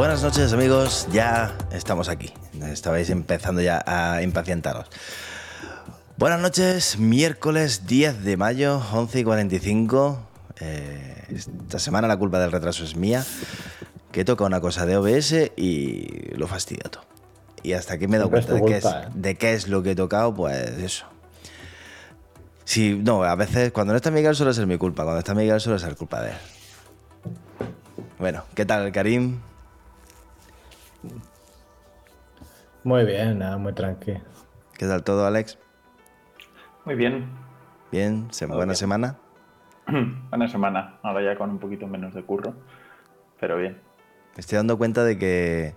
Buenas noches amigos, ya estamos aquí. Estabais empezando ya a impacientaros. Buenas noches, miércoles 10 de mayo, 11 y 45. Eh, esta semana la culpa del retraso es mía, que toca una cosa de OBS y lo fastidio todo. Y hasta aquí me he dado cuenta tu de qué, es, culpa, ¿eh? de qué es lo que he tocado, pues eso. Sí, no, a veces cuando no está Miguel suele ser mi culpa, cuando está Miguel suele ser culpa de él. Bueno, ¿qué tal, Karim? Muy bien, nada, muy tranquilo. ¿Qué tal todo, Alex? Muy bien. Bien, Se- buena bien. semana. Buena semana. Ahora ya con un poquito menos de curro. Pero bien. Me estoy dando cuenta de que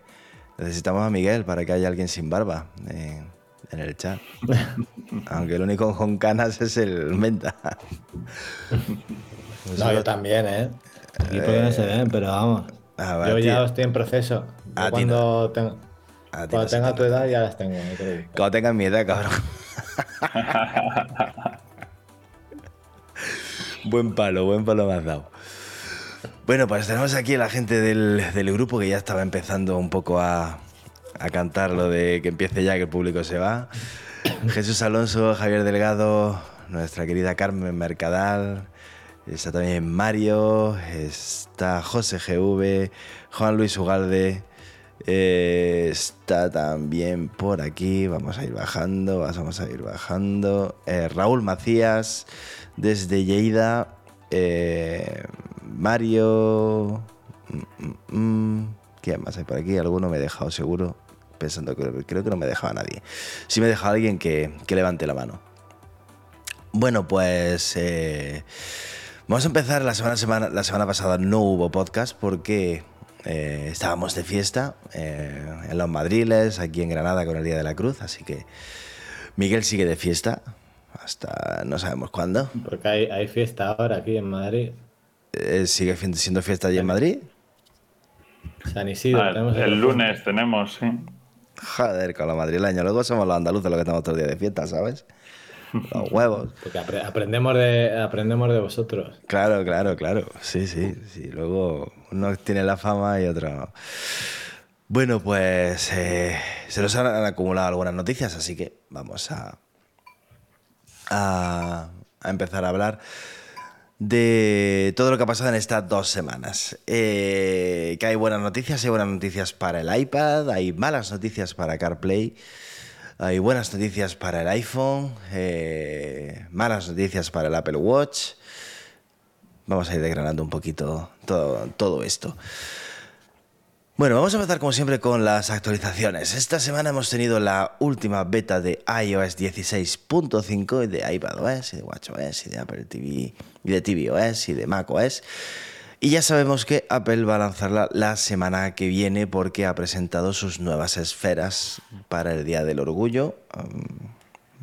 necesitamos a Miguel para que haya alguien sin barba en, en el chat. Aunque el único con canas es el Menta. Pues No, yo también, ¿eh? Aquí porque no se ven, pero vamos. Ah, va, yo tío. ya estoy en proceso. Yo cuando ti cuando no tenga te tu edad ya las tengo. no. Cuando tengas mi edad, cabrón. buen palo, buen palo me has dado. Bueno, pues tenemos aquí a la gente del, del grupo que ya estaba empezando un poco a, a cantar lo de que empiece ya, que el público se va. Jesús Alonso, Javier Delgado, nuestra querida Carmen Mercadal, está también Mario, está José GV, Juan Luis Ugalde, eh, está también por aquí, vamos a ir bajando, vamos a ir bajando, eh, Raúl Macías, desde Lleida, eh, Mario, mm, mm, mm, ¿quién más hay por aquí? Alguno me he dejado seguro, pensando que creo que no me dejaba nadie. Si me deja alguien que, que levante la mano. Bueno, pues vamos a empezar. La semana, semana, la semana pasada no hubo podcast porque eh, estábamos de fiesta eh, en los Madriles, aquí en Granada con el Día de la Cruz. Así que Miguel sigue de fiesta hasta no sabemos cuándo. Porque hay, hay fiesta ahora aquí en Madrid. Eh, sigue siendo fiesta allí en Madrid. San Isidro. Ah, tenemos el lunes tenemos, sí. Joder, con los madrileños. Luego somos los andaluces los que estamos todo el día de fiesta, ¿sabes? Los huevos. Porque apre- aprendemos, de, aprendemos de vosotros. Claro, claro, claro. Sí, sí, sí. Luego uno tiene la fama y otro no. Bueno, pues eh, se nos han, han acumulado algunas noticias, así que vamos a, a, a empezar a hablar de todo lo que ha pasado en estas dos semanas. Eh, que hay buenas noticias, hay buenas noticias para el iPad, hay malas noticias para CarPlay, hay buenas noticias para el iPhone, eh, malas noticias para el Apple Watch. Vamos a ir desgranando un poquito todo, esto. Bueno, vamos a empezar como siempre con las actualizaciones. Esta semana hemos tenido la última beta de iOS 16.5 y de iPadOS y de WatchOS y de Apple TV y de tvOS y de macOS. Y ya sabemos que Apple va a lanzarla la semana que viene porque ha presentado sus nuevas esferas para el Día del Orgullo.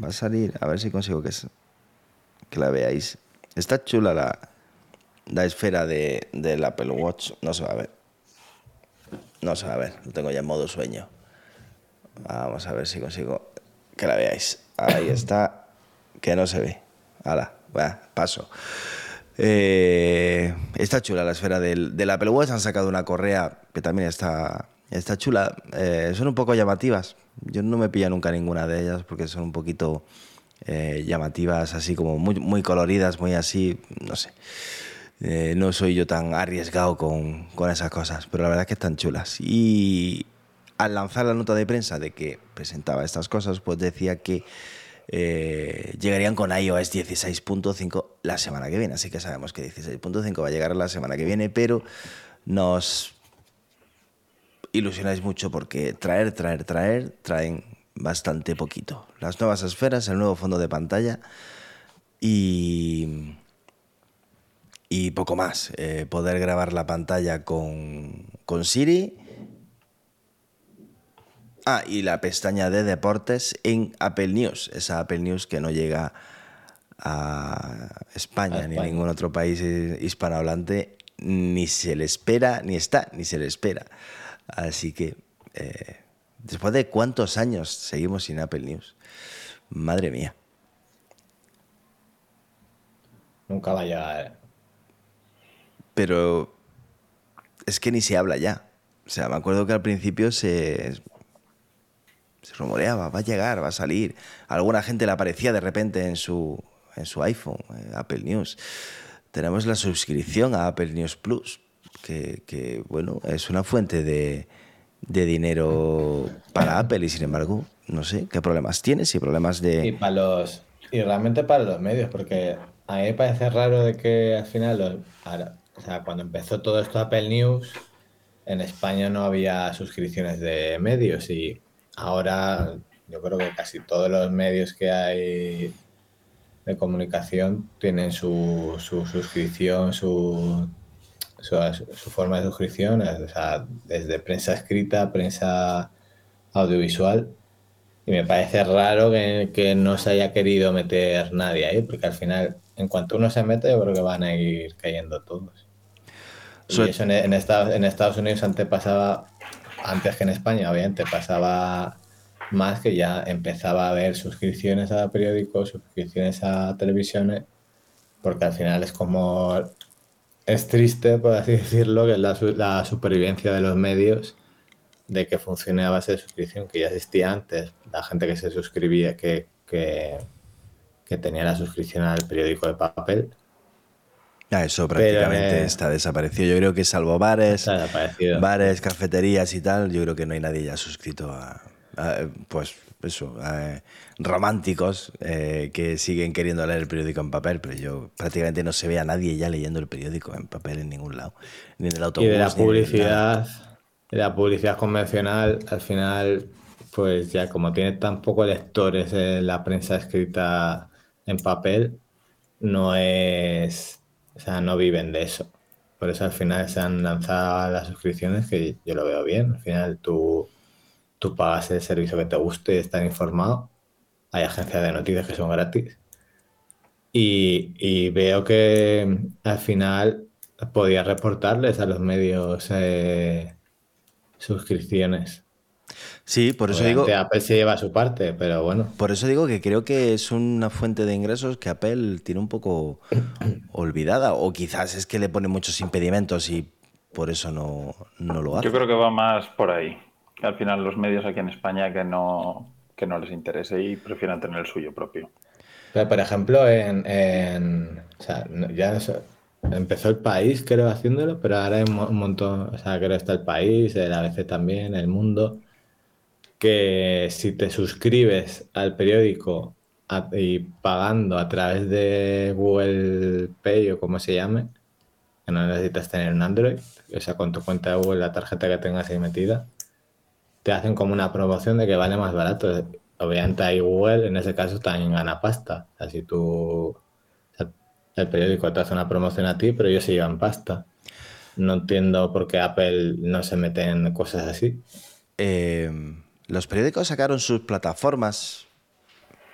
Va a salir, a ver si consigo que, que la veáis. Está chula la, la esfera de, del Apple Watch. No se va a ver. No se va a ver. Lo tengo ya en modo sueño. Vamos a ver si consigo que la veáis. Ahí está. Que no se ve. Hala, va, paso. Eh, está chula la esfera del, del Apple Watch. Han sacado una correa que también está, está chula. Eh, son un poco llamativas. Yo no me pillo nunca ninguna de ellas porque son un poquito eh, llamativas, así como muy, muy coloridas, muy así, no sé. No soy yo tan arriesgado con, con esas cosas, pero la verdad es que están chulas. Y al lanzar la nota de prensa de que presentaba estas cosas, pues decía que eh, llegarían con iOS 16.5 la semana que viene. Así que sabemos que 16.5 va a llegar la semana que viene, pero nos ilusionáis mucho porque traer, traer, traer, traen bastante poquito. Las nuevas esferas, el nuevo fondo de pantalla y, y poco más. Eh, poder grabar la pantalla con, con Siri. Ah, y la pestaña de deportes en Apple News. Esa Apple News que no llega a España A ni a ningún otro país hispanohablante, ni se le espera, ni está, ni se le espera. Así que, eh, después de cuántos años seguimos sin Apple News, madre mía. Nunca va a llegar. Pero es que ni se habla ya. O sea, me acuerdo que al principio se rumoreaba, va a llegar, va a salir. Alguna gente le aparecía de repente en su, en su iPhone, eh, Apple News. Tenemos la suscripción a Apple News Plus, que, bueno, es una fuente de, de dinero para Apple y sin embargo, no sé qué problemas tiene, si problemas de... Y para los. Y realmente para los medios, porque a mí me parece raro de que al final o sea, cuando empezó todo esto Apple News, en España no había suscripciones de medios y ahora yo creo que casi todos los medios que hay de comunicación tienen su, su suscripción, su, su, su forma de suscripción, o sea, desde prensa escrita, prensa audiovisual. Y me parece raro que, que, no se haya querido meter nadie ahí, porque al final, en cuanto uno se mete, yo creo que van a ir cayendo todos. Y eso en, en, Estados, en Estados Unidos antes pasaba, antes que en España, obviamente, pasaba más que ya empezaba a haber suscripciones a periódicos, suscripciones a televisiones, porque al final es como, es triste, por así decirlo, que es la, supervivencia de los medios de que funcione a base de suscripción, que ya existía antes, la gente que se suscribía, que, que, que tenía la suscripción al periódico de papel. Ah, eso prácticamente Pero, eh, está desaparecido. Yo creo que salvo bares, bares, cafeterías y tal, yo creo que no hay nadie ya suscrito a, a pues eso, a, románticos eh, que siguen queriendo leer el periódico en papel, pero yo prácticamente no se ve a nadie ya leyendo el periódico en papel en ningún lado, ni en el autobús. Y de la publicidad la publicidad convencional, al final, pues ya como tiene tan pocos lectores en la prensa escrita en papel, no es, o sea, no viven de eso. Por eso al final se han lanzado las suscripciones que yo lo veo bien. Al final tú, tú pagas el servicio que te guste estar informado. Hay agencias de noticias que son gratis. Y, y veo que al final podía reportarles a los medios eh, suscripciones. Sí, por eso Obviamente digo. Apple se lleva su parte, pero bueno. Por eso digo que creo que es una fuente de ingresos que Apple tiene un poco olvidada. O quizás es que le pone muchos impedimentos y por eso no, no lo hace. Yo creo que va más por ahí. Que al final los medios aquí en España que no, que no les interese y prefieran tener el suyo propio. Pero, por ejemplo, en, en o sea, ya no sé, empezó el país, creo, haciéndolo, pero ahora hay un montón, o sea, creo que está el país, el ABC también, el mundo, que si te suscribes al periódico y pagando a través de Google Pay o como se llame, que no necesitas tener un Android, o sea, con tu cuenta de Google, la tarjeta que tengas ahí metida, te hacen como una promoción de que vale más barato. Obviamente ahí Google, en ese caso, también gana pasta. O sea, si tú el periódico te hace una promoción a ti, pero ellos se llevan pasta. No entiendo por qué Apple no se mete en cosas así. Eh, los periódicos sacaron sus plataformas.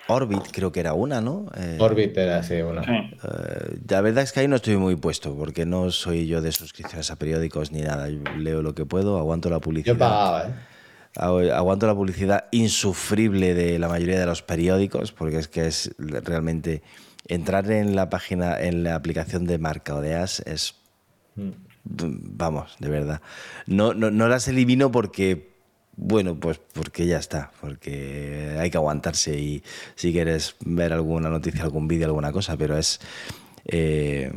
Orbit creo que era una, ¿no? Eh, Orbit era así, una. Sí. Eh, la verdad es que ahí no estoy muy puesto, porque no soy yo de suscripciones a periódicos ni nada. Yo leo lo que puedo, aguanto la publicidad. Yo pagaba, ¿eh? Aguanto la publicidad insufrible de la mayoría de los periódicos, porque es que es realmente entrar en la página, en la aplicación de marca o de as es. Vamos, de verdad. No, no, no, las elimino porque. Bueno, pues porque ya está, porque hay que aguantarse y si quieres ver alguna noticia, algún vídeo, alguna cosa, pero es. Eh,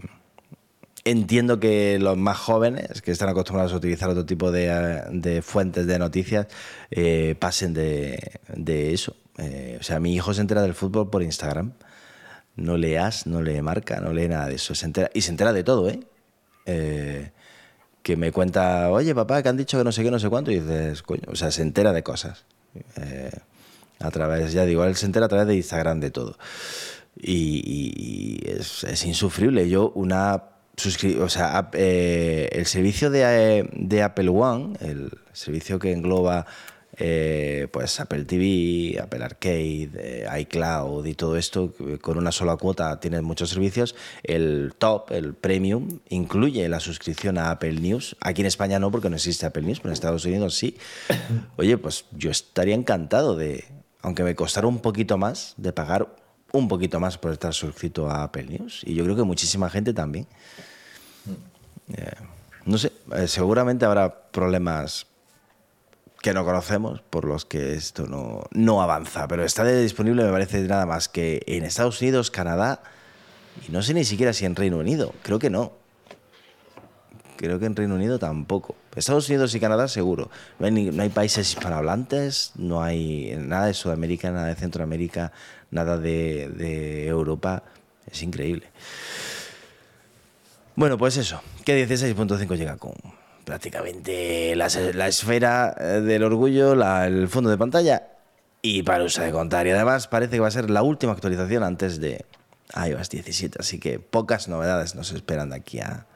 entiendo que los más jóvenes, que están acostumbrados a utilizar otro tipo de, de fuentes de noticias, eh, pasen de, de eso. Eh, o sea, mi hijo se entera del fútbol por Instagram no leas, no lee marca, no lee nada de eso. Se entera, y se entera de todo, ¿eh? ¿eh? Que me cuenta, oye, papá, que han dicho que no sé qué, no sé cuánto, y dices, coño, o sea, se entera de cosas. Eh, a través, ya digo, él se entera a través de Instagram de todo. Y, es, insufrible. Yo, una o sea, eh, el servicio de, de, Apple One, el servicio que engloba eh, pues Apple TV, Apple Arcade, eh, iCloud y todo esto, con una sola cuota tienes muchos servicios. El top, el premium, incluye la suscripción a Apple News. Aquí en España no, porque no existe Apple News, pero en Estados Unidos sí. Oye, pues yo estaría encantado de, aunque me costara un poquito más, de pagar un poquito más por estar suscrito a Apple News. Y yo creo que muchísima gente también. Eh, no sé, seguramente habrá problemas que no conocemos, por los que esto no, no avanza. Pero está disponible, me parece nada más que en Estados Unidos, Canadá y no sé ni siquiera si en Reino Unido. Creo que no. Creo que en Reino Unido tampoco. Estados Unidos y Canadá seguro. No hay, no hay países hispanohablantes, no hay nada de Sudamérica, nada de Centroamérica, nada de, de Europa. Es increíble. Bueno, pues eso, que 16.5 llega con prácticamente la, esfera eh, del orgullo, el fondo de pantalla y para uso de contar. Y además parece que va a ser la última actualización antes de iOS 17, así que pocas novedades nos esperan de aquí a,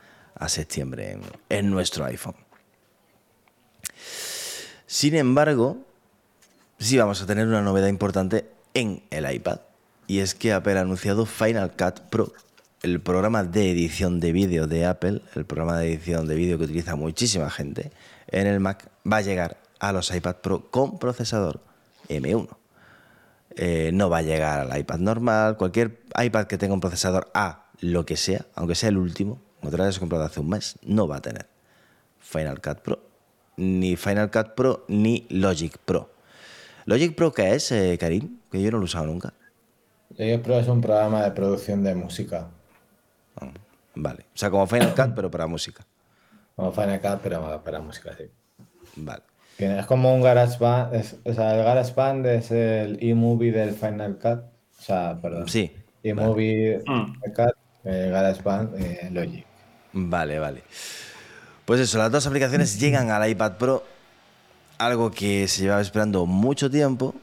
septiembre en, nuestro iPhone. Sin embargo, sí vamos a tener una novedad importante en el iPad. Y es que Apple ha anunciado Final Cut Pro el programa de edición de vídeo de Apple, el programa de edición de vídeo que utiliza muchísima gente en el Mac, va a llegar a los iPad Pro con procesador M1. Eh, no va a llegar al iPad normal, cualquier iPad que tenga un procesador A, lo que sea, aunque sea el último, como te lo hayas comprado hace un mes, no va a tener Final Cut Pro, ni Final Cut Pro, ni Logic Pro. ¿Logic Pro qué es, eh, Karim? Que yo no lo he usado nunca. Logic Pro es un programa de producción de música. Vale. O sea, como Final Cut, pero para música. Como Final Cut, pero para música, sí. Vale. Es como un GarageBand. o sea, el GarageBand es el eMovie del Final Cut. O sea, perdón. Sí. eMovie mm. Cut, eh, GarageBand, eh, Logic. Vale, vale. Pues eso, las dos aplicaciones llegan al iPad Pro. Algo que se llevaba esperando mucho tiempo.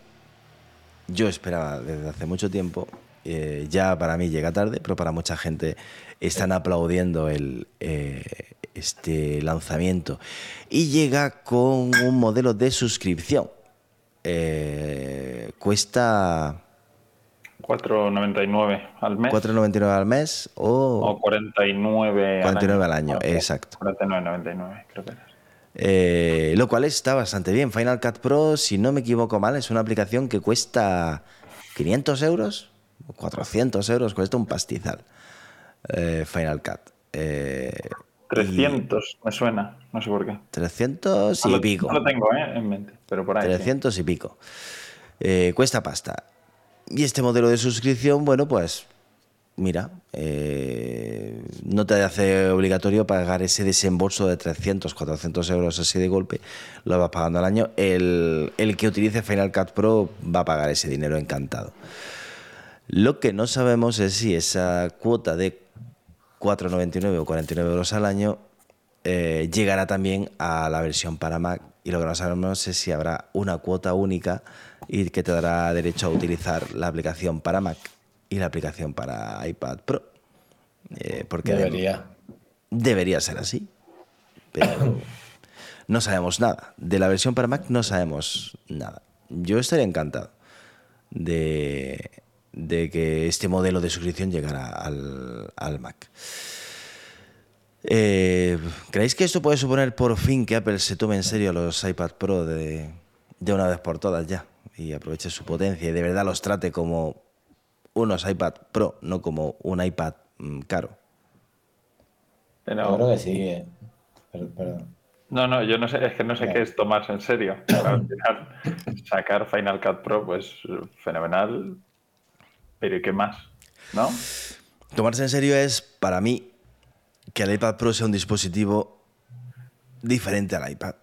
Yo esperaba desde hace mucho tiempo. Eh, ya para mí llega tarde, pero para mucha gente están aplaudiendo el, eh, este lanzamiento. Y llega con un modelo de suscripción. Eh, cuesta... 4,99 al mes. 4,99 al mes o... O 49, 49 al año, exacto. 49,99 creo que es. lo cual está bastante bien. Final Cut Pro, si no me equivoco mal, es una aplicación que cuesta 500 euros 400 euros, cuesta un pastizal. Eh, Final Cut. 300, eh, me suena, no sé por qué. 300 y pico. No lo tengo eh, en mente, pero por ahí. 300 y pico. cuesta pasta. Y este modelo de suscripción, bueno, pues mira, no te hace obligatorio pagar ese desembolso de 300, 400 euros así de golpe, lo vas pagando al año. El, el que utilice Final Cut Pro va a pagar ese dinero encantado. Lo que no sabemos es si esa cuota de 4,99 o 49 euros al año eh, llegará también a la versión para Mac. Y lo que no sabemos es si habrá una cuota única y que te dará derecho a utilizar la aplicación para Mac y la aplicación para iPad Pro. Eh, porque debería. Debería ser así. Pero no sabemos nada. De la versión para Mac no sabemos nada. Yo estaría encantado de, de que este modelo de suscripción llegara al, Mac. Eh, ¿Creéis que esto puede suponer por fin que Apple se tome en serio los iPad Pro de, una vez por todas ya y aproveche su potencia y de verdad los trate como unos iPad Pro, no como un iPad mm, caro? Yo creo que sí. Eh. No, no, yo no sé, es que no sé qué es tomarse en serio. Al final, sacar Final Cut Pro, pues fenomenal, pero ¿y qué más? ¿No? Tomarse en serio es, para mí, que el iPad Pro sea un dispositivo diferente al iPad.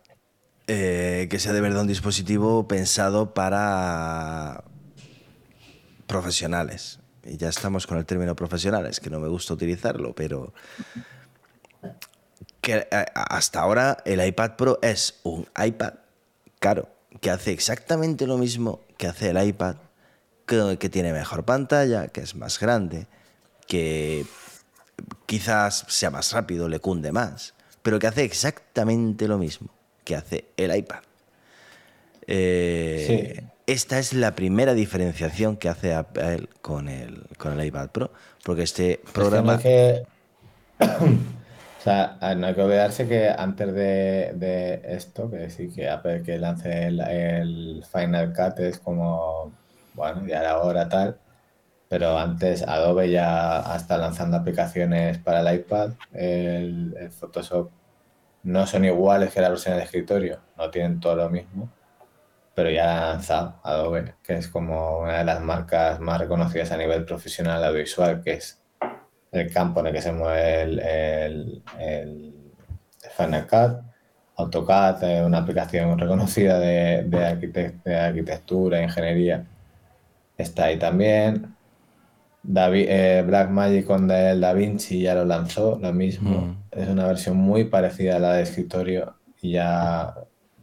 Eh, que sea de verdad un dispositivo pensado para profesionales. Y ya estamos con el término profesionales, que no me gusta utilizarlo, pero que eh, hasta ahora el iPad Pro es un iPad caro, que hace exactamente lo mismo que hace el iPad que, tiene mejor pantalla, que es más grande, que quizás sea más rápido, le cunde más, pero que hace exactamente lo mismo que hace el iPad. Eh, esta es la primera diferenciación que hace Apple con el, con el iPad Pro, porque este programa... que... o sea, no hay que olvidarse que antes de, esto, que sí, que Apple que lance el, Final Cut es como, bueno, ya era hora tal, pero antes Adobe ya está lanzando aplicaciones para el iPad, el Photoshop no son iguales que la versión de escritorio, no tienen todo lo mismo, pero ya ha lanzado Adobe, que es como una de las marcas más reconocidas a nivel profesional audiovisual, que es el campo en el que se mueve el, Final Cut. AutoCAD una aplicación reconocida de, de, arquitectura e ingeniería. Está ahí también. David, eh, Blackmagic con el DaVinci ya lo lanzó, lo mismo. Mm. Es una versión muy parecida a la de escritorio y ya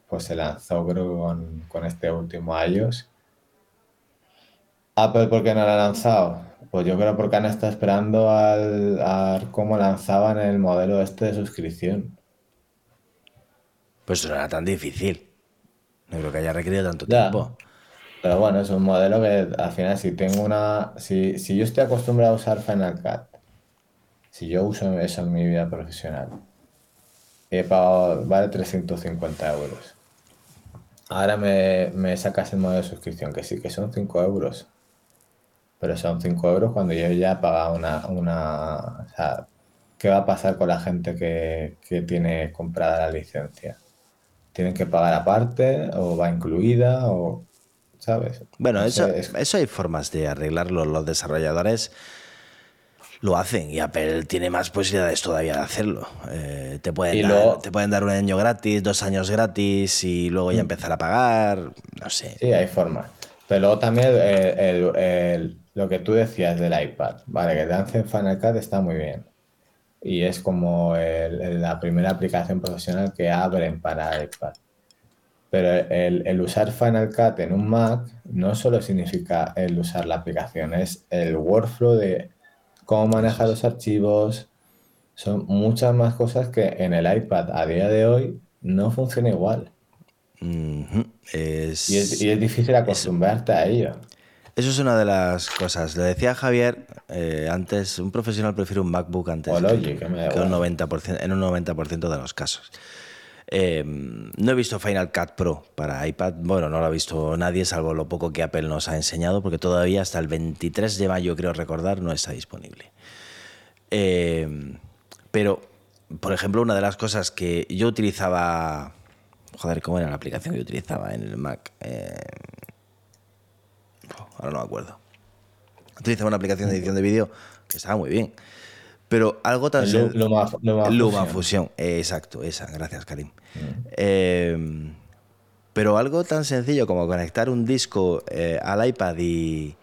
pues se lanzó creo con, con este último iOS. Apple, ¿por qué no la ha lanzado? Pues yo creo porque han estado esperando al, a cómo lanzaban el modelo este de suscripción. Pues no era tan difícil. No creo que haya requerido tanto tiempo. Pero bueno, es un modelo que al final si tengo una... Si, yo estoy acostumbrado a usar Final Cut, si yo uso eso en mi vida profesional, he pagado, vale 350 euros. Ahora me, me sacas el modelo de suscripción, que sí, que son 5 euros. Pero son 5 euros cuando yo ya he pagado una, una... O sea, ¿qué va a pasar con la gente que, que tiene comprada la licencia? ¿Tienen que pagar aparte o va incluida o sabes? Bueno, eso, eso hay formas de arreglarlo. Los desarrolladores lo hacen y Apple tiene más posibilidades todavía de hacerlo. Eh, te, pueden dar, te pueden dar un año gratis, dos años gratis y luego ya mm. empezar a pagar, no sé. Sí, hay formas. Pero luego también el, lo que tú decías del iPad, vale, que en Final Cut está muy bien. Y es como la primera aplicación profesional que abren para iPad. Pero el, el, usar Final Cut en un Mac no solo significa el usar la aplicación, es el workflow de cómo manejar los archivos. Son muchas más cosas que en el iPad a día de hoy no funciona igual. es, y, es, difícil acostumbrarte a ello. Eso es una de las cosas. Le decía Javier eh, antes, un profesional prefiere un MacBook antes que, un 90%, en un 90% de los casos. Em, no he visto Final Cut Pro para iPad. Bueno, no lo ha visto nadie, salvo lo poco que Apple nos ha enseñado, porque todavía hasta el 23 de mayo, creo recordar, no está disponible. Em, pero, por ejemplo, una de las cosas que yo utilizaba. Joder, ¿cómo era la aplicación que yo utilizaba en el Mac? Em, ahora no me acuerdo. Utilizaba una aplicación de edición de vídeo que estaba muy bien. Pero algo tan Luma, Luma, Fusión. exacto, esa, gracias Karim. Mm. Em, pero algo tan sencillo como conectar un disco eh, al iPad y,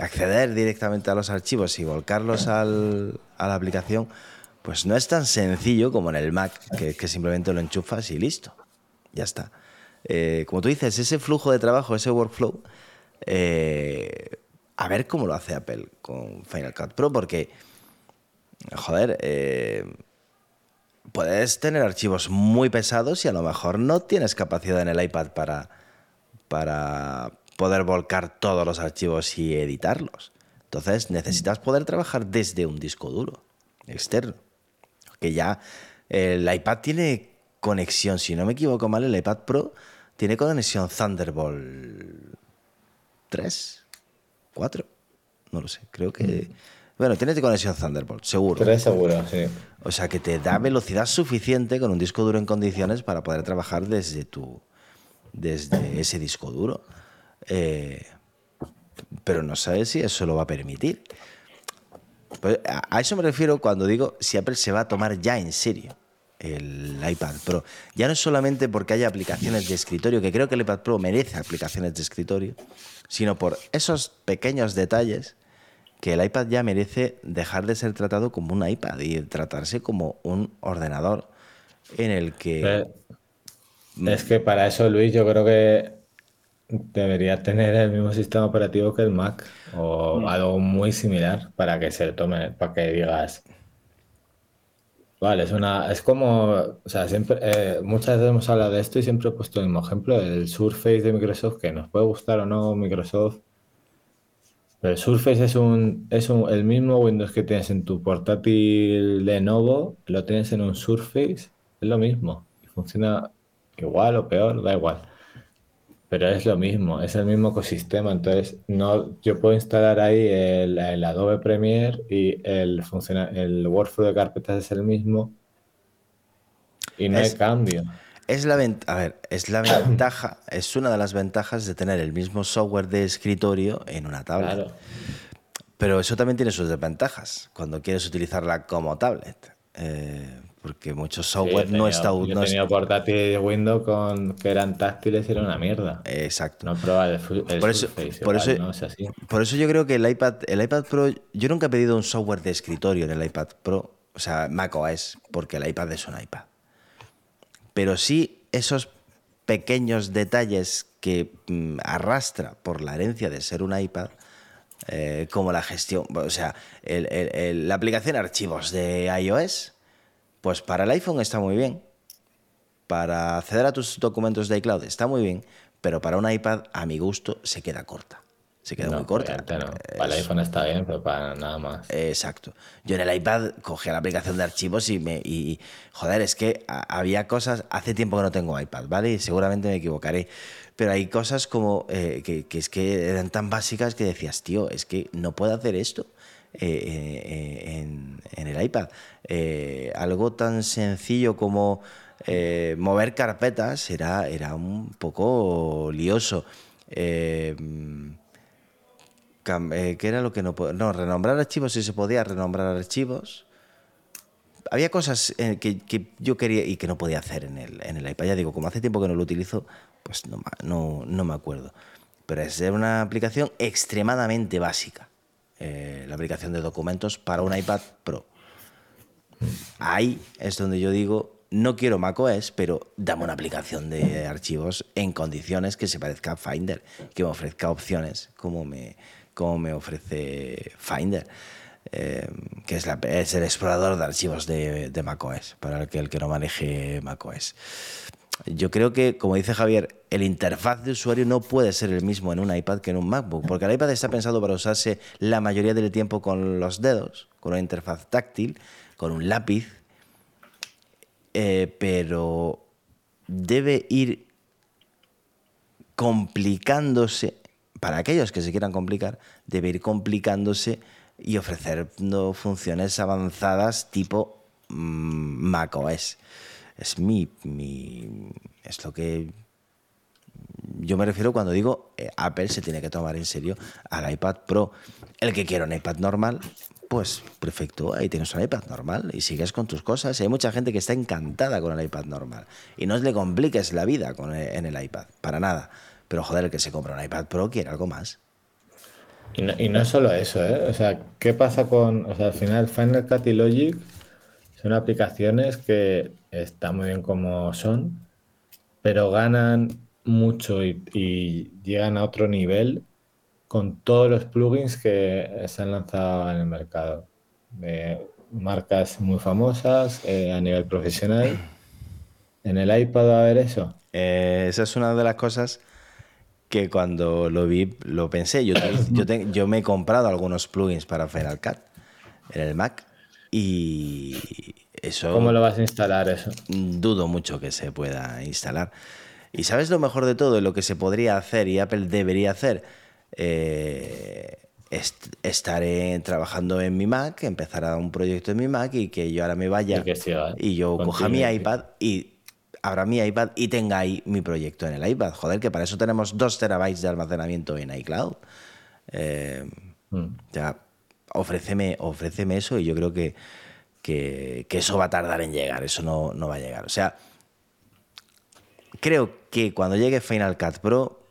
acceder directamente a los archivos y volcarlos a la aplicación, pues no es tan sencillo como en el Mac, que, simplemente lo enchufas y listo. Ya está. Eh, como tú dices, ese flujo de trabajo, ese workflow, eh, a ver cómo lo hace Apple con Final Cut Pro, porque joder, eh, puedes tener archivos muy pesados y a lo mejor no tienes capacidad en el iPad para, para poder volcar todos los archivos y editarlos. Entonces necesitas poder trabajar desde un disco duro externo. Que ya el iPad tiene conexión, si no me equivoco mal, el iPad Pro tiene conexión Thunderbolt 3, 4, no lo sé, creo que... Bueno, tienes conexión Thunderbolt, seguro. Tres seguro, sí. O sea que te da velocidad suficiente con un disco duro en condiciones para poder trabajar desde tu. desde ese disco duro. Eh, pero no sabes si eso lo va a permitir. Pues a eso me refiero cuando digo si Apple se va a tomar ya en serio el iPad Pro. Ya no es solamente porque haya aplicaciones de escritorio, que creo que el iPad Pro merece aplicaciones de escritorio, sino por esos pequeños detalles que el iPad ya merece dejar de ser tratado como un iPad y tratarse como un ordenador en el que... Es que para eso, Luis, yo creo que debería tener el mismo sistema operativo que el Mac o mm. algo muy similar para que se tome, para que digas, Vale, es una, es como, o sea, siempre, eh, muchas veces hemos hablado de esto y siempre he puesto el mismo ejemplo, el Surface de Microsoft, que nos puede gustar o no Microsoft, pero el Surface es un, es un, el mismo Windows que tienes en tu portátil Lenovo, lo tienes en un Surface, es lo mismo, funciona igual o peor, da igual. Pero es lo mismo, es el mismo ecosistema. Entonces, no, yo puedo instalar ahí el, Adobe Premiere y el, funciona, el workflow de carpetas es el mismo y no hay cambio. Es la, a ver, es la ventaja, es una de las ventajas de tener el mismo software de escritorio en una tablet. Pero eso también tiene sus desventajas cuando quieres utilizarla como tablet. Eh, porque muchos software no está Yo no tenía portátil Windows con que eran táctiles y era una mierda. Exacto. No probaba el, por eso, por, eso, por eso yo creo que el iPad, el iPad Pro, yo nunca he pedido un software de escritorio en el iPad Pro, o sea, macOS, porque el iPad es un iPad. Pero sí esos pequeños detalles que mm, arrastra por la herencia de ser un iPad, eh, como la gestión, o sea, la aplicación archivos de iOS pues para el iPhone está muy bien. Para acceder a tus documentos de iCloud está muy bien, pero para un iPad, a mi gusto, se queda corta. Se queda muy corta. Para el iPhone está bien, pero para nada más. Exacto. Yo en el iPad cogía la aplicación de archivos y me. Y, joder, es que había cosas. Hace tiempo que no tengo iPad, ¿vale? Y seguramente me equivocaré. Pero hay cosas como eh, que, que, es que eran tan básicas que decías, tío, es que no puedo hacer esto. Eh, eh, en, el iPad. Eh, algo tan sencillo como mover carpetas era, era un poco lioso. ¿Qué era lo que no No, renombrar archivos, si se podía renombrar archivos. Había cosas que, yo quería y que no podía hacer en el, en el iPad. Ya digo, como hace tiempo que no lo utilizo, pues no, no, no me acuerdo. Pero es una aplicación extremadamente básica. Eh, la aplicación de documentos para un iPad Pro. Ahí es donde yo digo, no quiero macOS, pero dame una aplicación de archivos en condiciones que se parezca a Finder, que me ofrezca opciones como me, como me ofrece Finder. Eh, que es, el explorador de archivos de, macOS, para el que, el que no maneje macOS. Yo creo que, como dice Javier, el interfaz de usuario no puede ser el mismo en un iPad que en un MacBook, porque el iPad está pensado para usarse la mayoría del tiempo con los dedos, con una interfaz táctil, con un lápiz, eh, pero debe ir complicándose, para aquellos que se quieran complicar, debe ir complicándose y ofreciendo funciones avanzadas tipo mm, macOS es mi, mi, es lo que yo me refiero cuando digo eh, Apple se tiene que tomar en serio al iPad Pro. El que quiera un iPad normal, pues perfecto, ahí tienes un iPad normal y sigues con tus cosas. Hay mucha gente que está encantada con el iPad normal y no le compliques la vida con en el iPad, para nada. Pero joder, el que se compra un iPad Pro quiere algo más. Y no, y no es solo eso, ¿eh? O sea, ¿qué pasa con, o sea, al final Final Cut y Logic son aplicaciones que están muy bien como son, pero ganan mucho y, llegan a otro nivel con todos los plugins que se han lanzado en el mercado. De marcas muy famosas eh, a nivel profesional. ¿En el iPad va a haber eso? Eh, esa es una de las cosas que cuando lo vi lo pensé. Yo, yo, yo me he comprado algunos plugins para Final Cut en el Mac y eso... ¿Cómo lo vas a instalar eso? Dudo mucho que se pueda instalar. ¿Y sabes lo mejor de todo? Lo que se podría hacer y Apple debería hacer. Eh, estaré trabajando en mi Mac, empezar a un proyecto en mi Mac y que yo ahora me vaya y, yo coja mi iPad y abra mi iPad y tenga ahí mi proyecto en el iPad. Joder, que para eso tenemos dos terabytes de almacenamiento en iCloud. Eh, mm. Ya, ofréceme, ofréceme eso y yo creo que, que, eso va a tardar en llegar, eso no, no va a llegar. O sea, creo que cuando llegue Final Cut Pro,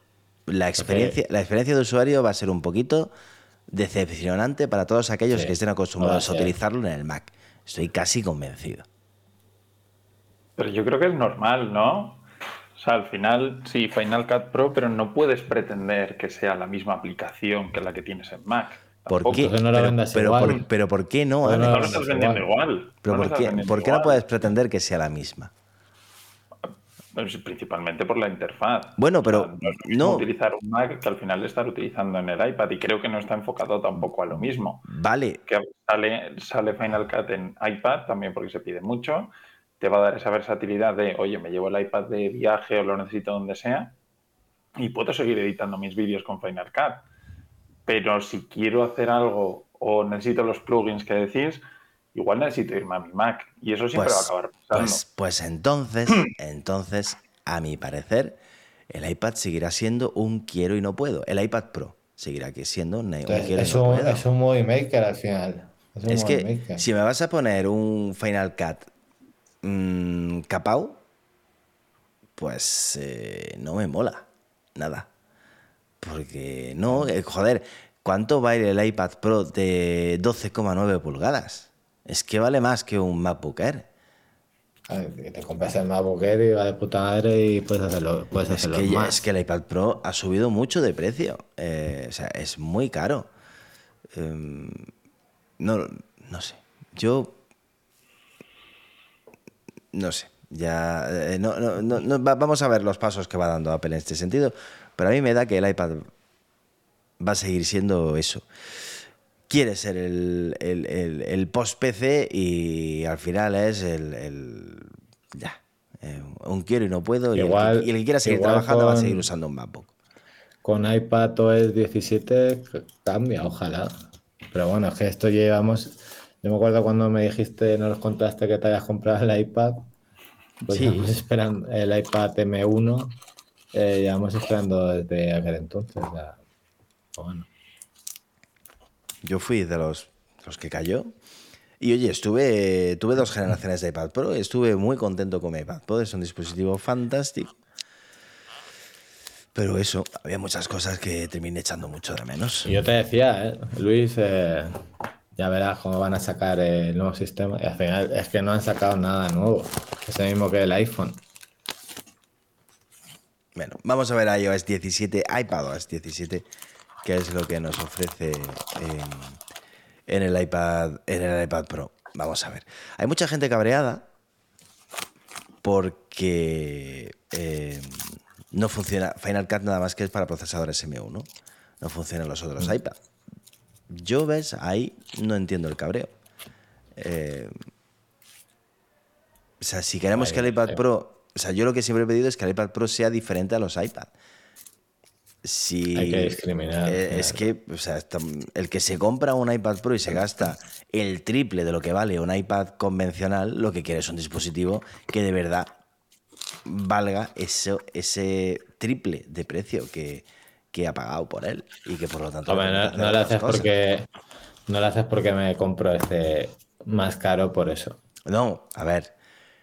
la experiencia, la experiencia de usuario va a ser un poquito decepcionante para todos aquellos que estén acostumbrados a, utilizarlo en el Mac. Estoy casi convencido. Pero yo creo que es normal, ¿no? O sea, al final, sí, Final Cut Pro, pero no puedes pretender que sea la misma aplicación que la que tienes en Mac ¿Por qué? No pero, pero, igual. Por, pero, ¿por qué no? no, lo estás vendiendo igual. ¿Pero por, qué, ¿por qué no puedes pretender que sea la misma? Principalmente por la interfaz. Bueno, pero no, utilizar un Mac que al final estar utilizando en el iPad y creo que no está enfocado tampoco a lo mismo. Vale. Que sale, sale Final Cut en iPad también porque se pide mucho. Te va a dar esa versatilidad de, oye, me llevo el iPad de viaje o lo necesito donde sea y puedo seguir editando mis vídeos con Final Cut. Pero si quiero hacer algo o necesito los plugins que decís, igual necesito irme a mi Mac y eso siempre va a pues, acabar pasando. Pues, pues entonces, entonces, a mi parecer, el iPad seguirá siendo un quiero y no puedo. El iPad Pro seguirá siendo un, quiero es y no un, puedo. Es un movie maker al final. Es, que si me vas a poner un Final Cut mmm, capau, pues eh, no me mola nada. Porque no, eh, joder, ¿cuánto vale el iPad Pro de 12,9 pulgadas? Es que vale más que un MacBook Air. te compras el MacBook Air y va de puta madre y puedes hacerlo, puedes es hacerlo que más. es que el iPad Pro ha subido mucho de precio. Eh, o sea, es muy caro. Em, no, no sé. Yo. No sé. Ya. Eh, no, vamos a ver los pasos que va dando Apple en este sentido. Pero a mí me da que el iPad va a seguir siendo eso quiere ser el, post-PC y al final es el. ya. Eh, un quiero y no puedo. y, el que, quiera seguir trabajando va a seguir usando un MacBook. Con iPad OS 17 cambia, ojalá. Pero bueno, es que esto llevamos. Yo me acuerdo cuando me dijiste, nos contaste que te habías comprado el iPad. Pues sí. esperando el iPad M1. Eh, llevamos esperando desde aquel entonces. bueno. Yo fui de los, los que cayó. Y oye, estuve, tuve dos generaciones de iPad Pro, estuve muy contento con mi iPad Pro, es un dispositivo fantástico. Pero eso, había muchas cosas que terminé echando mucho de menos. yo te decía, ¿eh? Luis, eh, ya verás cómo van a sacar el nuevo sistema. Y al final es que no han sacado nada nuevo. Es el mismo que el iPhone. Bueno, vamos a ver iOS 17, iPadOS 17 que es lo que nos ofrece en, el iPad, en el iPad Pro. Vamos a ver. Hay mucha gente cabreada porque eh, no funciona Final Cut nada más que es para procesadores M1. No funcionan los otros mm. iPad. Yo, ves, ahí no entiendo el cabreo. Eh, o sea, si queremos que el iPad Pro. O sea, yo lo que siempre he pedido es que el iPad Pro sea diferente a los iPad. Hay que discriminar. Eh, es que, o sea, el que se compra un iPad Pro y se gasta el triple de lo que vale un iPad convencional, lo que quiere es un dispositivo que de verdad valga eso, ese triple de precio que, ha pagado por él y que por lo tanto no, lo haces porque no lo haces porque me compro este más caro por eso no a ver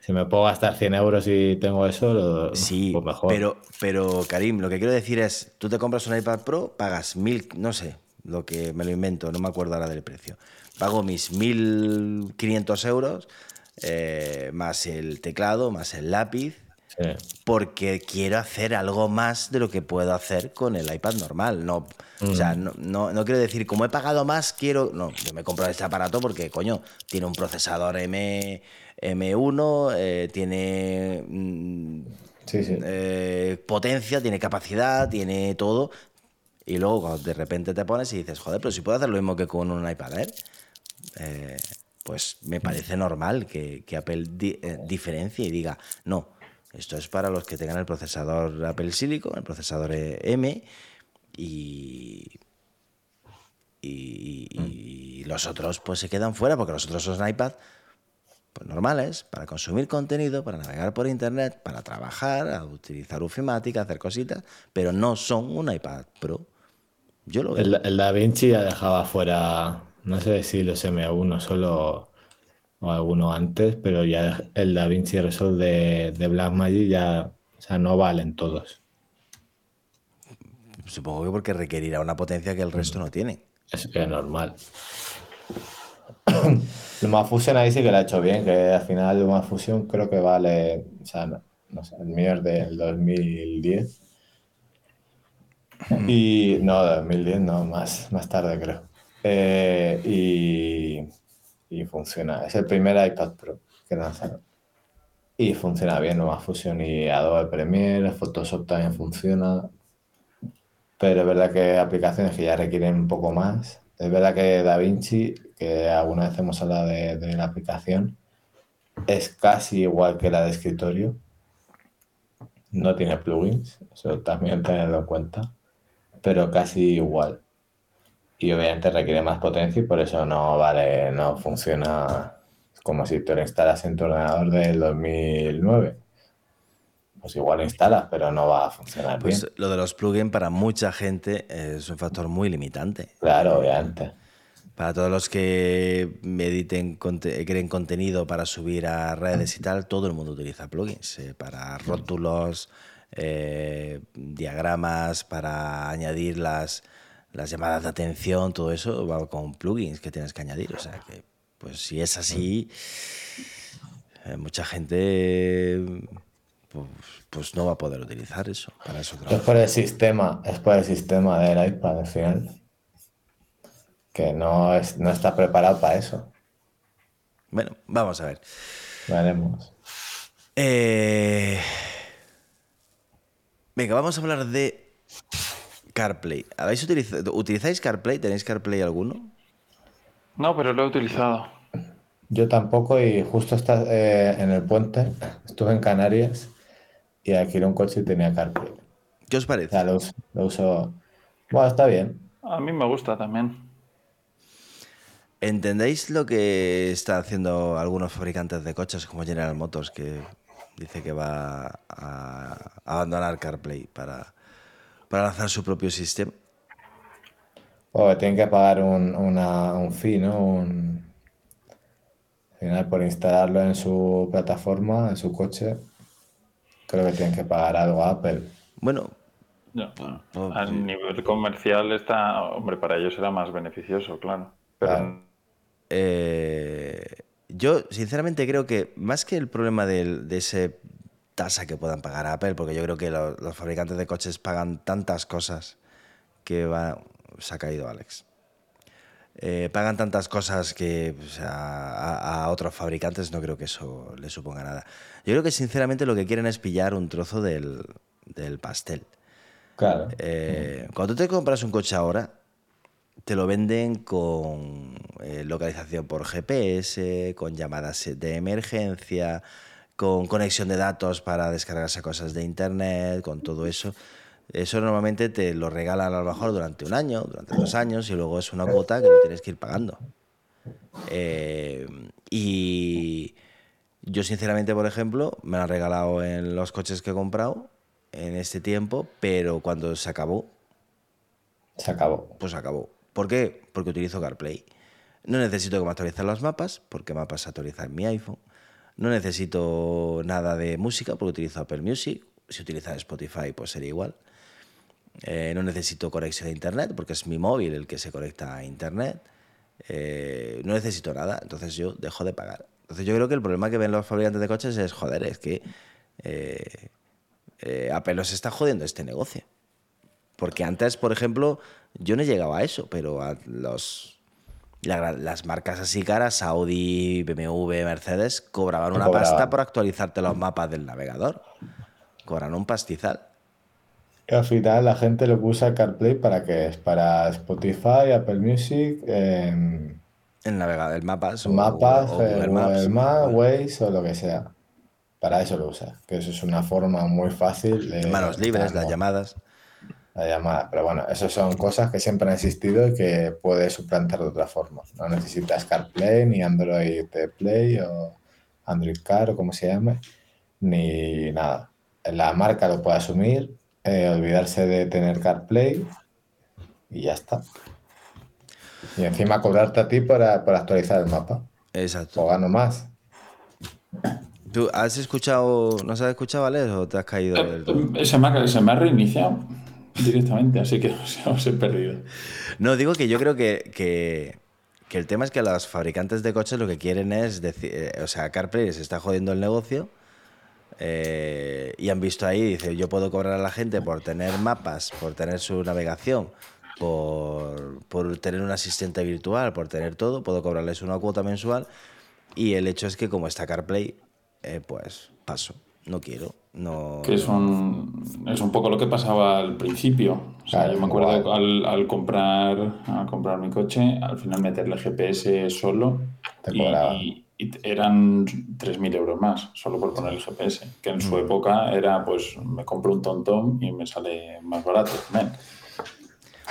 si me puedo gastar 100 euros y tengo eso, sí, pues mejor. Pero, pero, Karim, lo que quiero decir es, tú te compras un iPad Pro, pagas mil, no sé, lo que me lo invento, no me acuerdo ahora del precio. Pago mis 1.500 euros, eh, más el teclado, más el lápiz, porque quiero hacer algo más de lo que puedo hacer con el iPad normal. No, O sea, mm. no, no, quiero decir, como he pagado más, quiero... No, yo me compro este aparato porque, coño, tiene un procesador M M1, eh, tiene mm, eh, potencia, tiene capacidad, tiene todo. Y luego de repente te pones y dices, joder, pero si puedo hacer lo mismo que con un iPad Air, eh, pues me parece normal que, Apple diferencie y diga, no, esto es para los que tengan el procesador Apple Silicon, el procesador M, y, y, los otros pues se quedan fuera porque los otros son iPad pues normales para consumir contenido, para navegar por internet, para trabajar, a utilizar Ufimatic, hacer cositas, pero no son un iPad Pro. Yo lo veo. El, Da Vinci ya dejaba fuera, no sé si los M1 solo o alguno antes, pero ya el Da Vinci Resolve de, de Blackmagic ya o sea, no valen todos. Supongo que porque requerirá una potencia que el resto no tiene. Es que es normal. Luma Fusion ahí sí que lo ha hecho bien, que al final Luma Fusion creo que vale, o sea, no, sé, el mío es del 2010. Y no, 2010 no, más, más tarde creo. Eh, y, y funciona. Es el primer iPad Pro que lanzaron. Y funciona bien, Nueva Fusion y Adobe Premiere, Photoshop también funciona. Pero es verdad que aplicaciones que ya requieren un poco más. Es verdad que DaVinci, que alguna vez hemos hablado de, de la aplicación, es casi igual que la de escritorio. No tiene plugins, eso también tenerlo en cuenta, pero casi igual. Y obviamente requiere más potencia y por eso no vale, no funciona como si tú lo instalas en tu ordenador del 2009. Pues igual lo instalas, pero no va a funcionar Pues bien. lo de los plugins para mucha gente es un factor muy limitante. Claro, obviamente. Para todos los que editen, creen contenido para subir a redes y tal, todo el mundo utiliza plugins. eh, para rótulos, eh, diagramas, para añadir las, las llamadas de atención, todo eso va con plugins que tienes que añadir. O sea que, pues si es así, eh, mucha gente pues, pues no va a poder utilizar eso. Para eso Es por el sistema, es por el sistema del iPad al final. Que no, es, no está preparado para eso. Bueno, vamos a ver. Veremos. Eh, Venga, vamos a hablar de CarPlay. ¿Habéis utilizado, ¿Utilizáis CarPlay? ¿Tenéis CarPlay alguno? No, pero lo he utilizado. Yo tampoco y justo está eh, en el puente, estuve en Canarias y alquilé un coche y tenía CarPlay. ¿Qué os O parece? sea, lo uso, lo uso- Bueno, está bien. A mí me gusta también. ¿Entendéis lo que están haciendo algunos fabricantes de coches como General Motors que dice que va a abandonar CarPlay para, para lanzar su propio sistema? O tienen que pagar un, una- un fee, ¿no? Un, al final, por instalarlo en su plataforma, en su coche, creo que tienen que pagar algo a Apple. Bueno, No, a nivel comercial está, hombre, para ellos será más beneficioso, claro. Pero Claro. Eh, yo sinceramente creo que más que el problema del- de ese tasa que puedan pagar Apple, porque yo creo que lo- los fabricantes de coches pagan tantas cosas que va... Se ha caído Alex. Eh, pagan tantas cosas que pues, a, a- a otros fabricantes no creo que eso les suponga nada. Yo creo que sinceramente lo que quieren es pillar un trozo del, del pastel. Claro. Eh, cuando tú te compras un coche ahora, te lo venden con eh, localización por GPS, con llamadas de emergencia, con conexión de datos para descargarse cosas de internet, con todo eso. Eso normalmente te lo regalan a lo mejor durante un año, durante dos años, y luego es una cuota que lo tienes que ir pagando. Eh, y yo sinceramente, por ejemplo, me lo han regalado en los coches que he comprado en este tiempo, pero cuando se acabó, Se acabó. pues acabó. ¿Por qué? Porque utilizo CarPlay. No necesito que me actualicen los mapas, porque mapas se actualiza en mi iPhone. No necesito nada de música, porque utilizo Apple Music. Si utilizara Spotify, pues sería igual. Eh, no necesito conexión a Internet, porque es mi móvil el que se conecta a Internet. Eh, no necesito nada, entonces yo dejo de pagar. Entonces yo creo que el problema que ven los fabricantes de coches es, joder, es que eh, Apple nos está jodiendo este negocio. Porque antes, por ejemplo, yo no llegaba a eso, pero a los, la- las marcas así caras, Audi, BMW, Mercedes, cobraban una Cobraban. pasta por actualizarte los mapas del navegador. Cobran un pastizal. Al final la gente lo que usa CarPlay para qué es, para Spotify, Apple Music, El navegador, el mapas. o- mapas, o Google Google Maps. Waze o lo que sea. Para eso lo usa, que eso es una forma muy fácil de... Manos libres, las llamadas. La llamada, pero bueno, esas son cosas que siempre han existido y que puedes suplantar de otra forma. No necesitas CarPlay, ni Android Play o Android Car o como se llame, ni nada. La marca lo puede asumir, eh, olvidarse de tener CarPlay y ya está. Y encima cobrarte a ti para, por actualizar el mapa. Exacto. O gano más. ¿Tú has escuchado, no has escuchado, Alex, o te has caído del todo? Eh, se, me ha, se me ha reiniciado directamente, así que o sea, os he perdido. No, digo que yo creo que, que, el tema es que los fabricantes de coches lo que quieren es decir, eh, o sea, CarPlay les está jodiendo el negocio eh, y han visto ahí, dice, yo puedo cobrar a la gente por tener mapas, por tener su navegación, por, por tener un asistente virtual, por tener todo, puedo cobrarles una cuota mensual y el hecho es que como está CarPlay, eh, pues paso, no quiero. No, Que es un, es un poco lo que pasaba al principio. O sea, Claro, yo me acuerdo al, al comprar, al comprar mi coche, al final meterle GPS solo Te y, y- eran 3.000 euros más, solo por poner el GPS. Que en su época era, pues, me compro un tontón y me sale más barato. Men.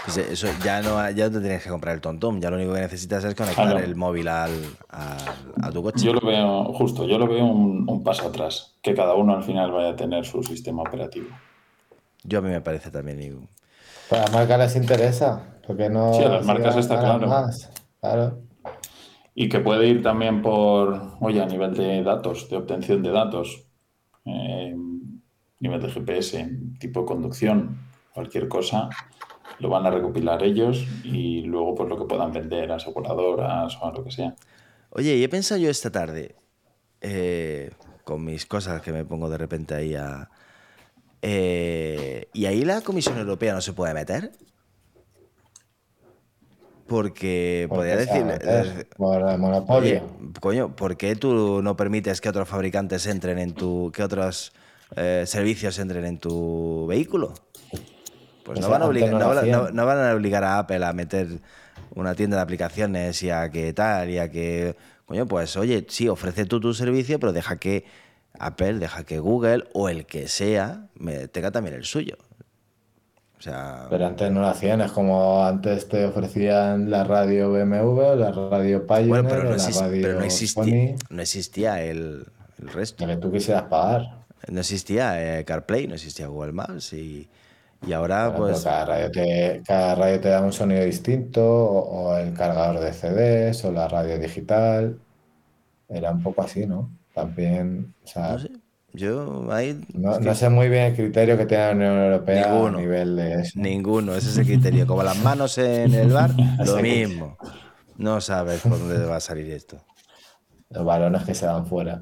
Pues eso ya no, ya no te tienes que comprar el tontón, ya lo único que necesitas es conectar Claro. el móvil al, al- a tu coche. Yo lo veo, justo, yo lo veo un, un paso atrás, que cada uno al final vaya a tener su sistema operativo. Yo a mí me parece también. y- Pues a las marcas les interesa, porque no. Sí, a las marcas está claro. Más. Claro. Y que puede ir también por, oye, a nivel de datos, de obtención de datos, eh, nivel de GPS, tipo conducción, cualquier cosa, lo van a recopilar ellos y luego pues lo que puedan vender a aseguradoras o a lo que sea. Oye, y he pensado yo esta tarde, eh, con mis cosas que me pongo de repente ahí a... eh, ¿Y ahí la Comisión Europea no se puede meter? Porque ¿Por podría decir... meter? Por el monopolio. Oye, coño, ¿por qué tú no permites que otros fabricantes entren en tu... que otros eh, servicios entren en tu vehículo? Pues no van, a obligar, no van- hacían. no- no van a obligar a Apple a meter una tienda de aplicaciones y a que tal, y a que... Coño, pues oye, sí, ofrece tú tu servicio, pero deja que Apple, deja que Google o el que sea tenga también el suyo. O sea... Pero antes no lo hacían, es como antes te ofrecían la radio BMW, la radio Pioneer, bueno, pero no, la exist- radio pero no existía, no existía el, el resto. que tú quisieras pagar. No existía eh, CarPlay, no existía Google Maps y, y ahora Bueno, pero pues... cada radio, te, cada radio te da un sonido distinto, o, o el cargador de CDs, o la radio digital. Era un poco así, ¿no? También, o sea, No sé, yo ahí... no, es que no sé muy bien el criterio que tiene la Unión Europea Ninguno. a nivel de eso. Ninguno, ese es el criterio. Como las manos en el bar, lo Ese mismo. No sabes por dónde va a salir esto. Los balones que se dan fuera.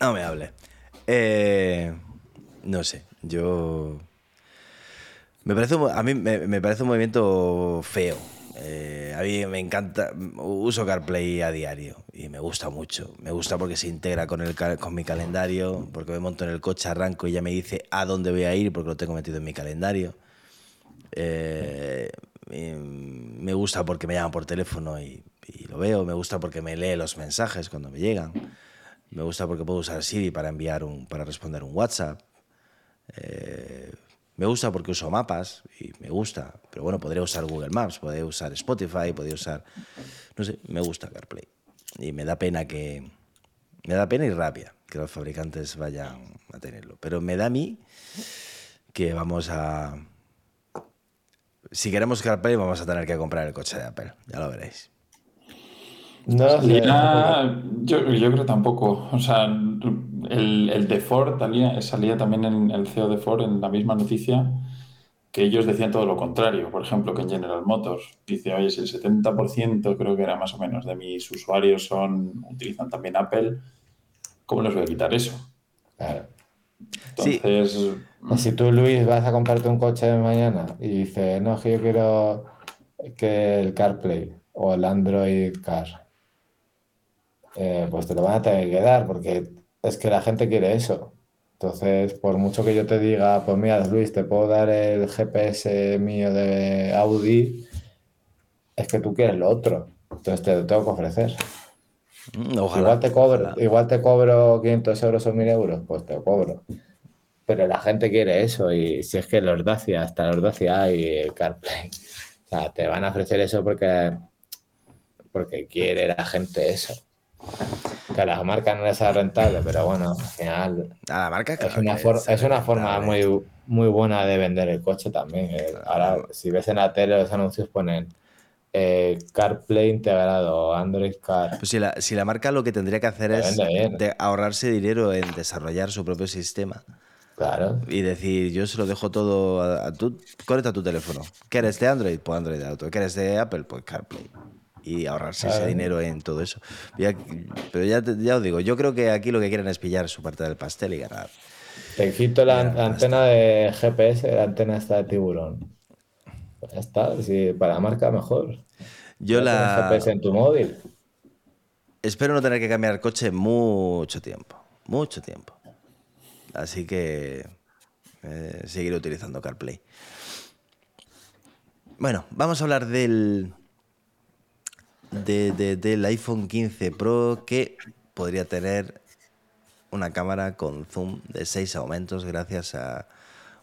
No me hable. Eh, no sé, yo... Me parece, a mí me, parece un movimiento feo. Eh, a mí me encanta, uso CarPlay a diario y me gusta mucho. Me gusta porque se integra con, el, con mi calendario, porque me monto en el coche, arranco y ya me dice a dónde voy a ir porque lo tengo metido en mi calendario. Eh, me gusta porque me llaman por teléfono y, y lo veo. Me gusta porque me lee los mensajes cuando me llegan. Me gusta porque puedo usar Siri para enviar un, para responder un WhatsApp. Eh, me gusta porque uso mapas y me gusta. Pero bueno, podría usar Google Maps, podría usar Spotify, podría usar. No sé, me gusta CarPlay. Y me da pena que. Me da pena y rabia que los fabricantes vayan a tenerlo. Pero me da a mí que vamos a. Si queremos CarPlay, vamos a tener que comprar el coche de Apple. Ya lo veréis. No yo, yo creo tampoco. O sea, el, el de Ford salía, salía también en el CEO de Ford en la misma noticia que ellos decían todo lo contrario. Por ejemplo, que en General Motors dice, oye, si el 70% creo que era más o menos de mis usuarios son utilizan también Apple, ¿cómo les voy a quitar eso? claro. Entonces, Si tú, Luis, vas a comprarte un coche mañana y dices, no, es que yo quiero que el CarPlay o el Android Car, eh, pues te lo van a tener que dar porque es que la gente quiere eso. Entonces, por mucho que yo te diga, pues mira, Luis, te puedo dar el GPS mío de Audi, es que tú quieres lo otro. Entonces te lo tengo que ofrecer. Mm, Ojalá. Igual te cobro, ojalá. igual te cobro 500 euros o 1000 euros, pues te lo cobro. Pero la gente quiere eso y si es que los Dacia, hasta los Dacia hay el CarPlay. O sea, te van a ofrecer eso porque, porque quiere la gente eso. Que a las marcas no les es rentable, pero bueno, al final A la marca, es una, sale es una forma muy, muy buena de vender el coche también. eh. Ahora, si ves en la tele, los anuncios ponen eh, CarPlay integrado, Android Car. Pues si la, si la marca lo que tendría que hacer es de ahorrarse dinero en desarrollar su propio sistema Claro. y decir, yo se lo dejo todo a, a tu, conecta tu teléfono. ¿Quieres de Android? Pues Android Auto. ¿Quieres de Apple? Pues CarPlay. Y ahorrarse ese dinero en todo eso. Ya- pero ya, ya os digo, yo creo que aquí lo que quieren es pillar su parte del pastel y ganar. Te quito la, antena de GPS, la antena esta de tiburón. Ya está, si para la marca mejor. Yo la... GPS en tu móvil. Espero no tener que cambiar el coche mucho tiempo. Mucho tiempo. Así que eh, seguiré utilizando CarPlay. Bueno, vamos a hablar del, de- de- del iPhone 15 Pro que podría tener una cámara con zoom de 6 aumentos gracias a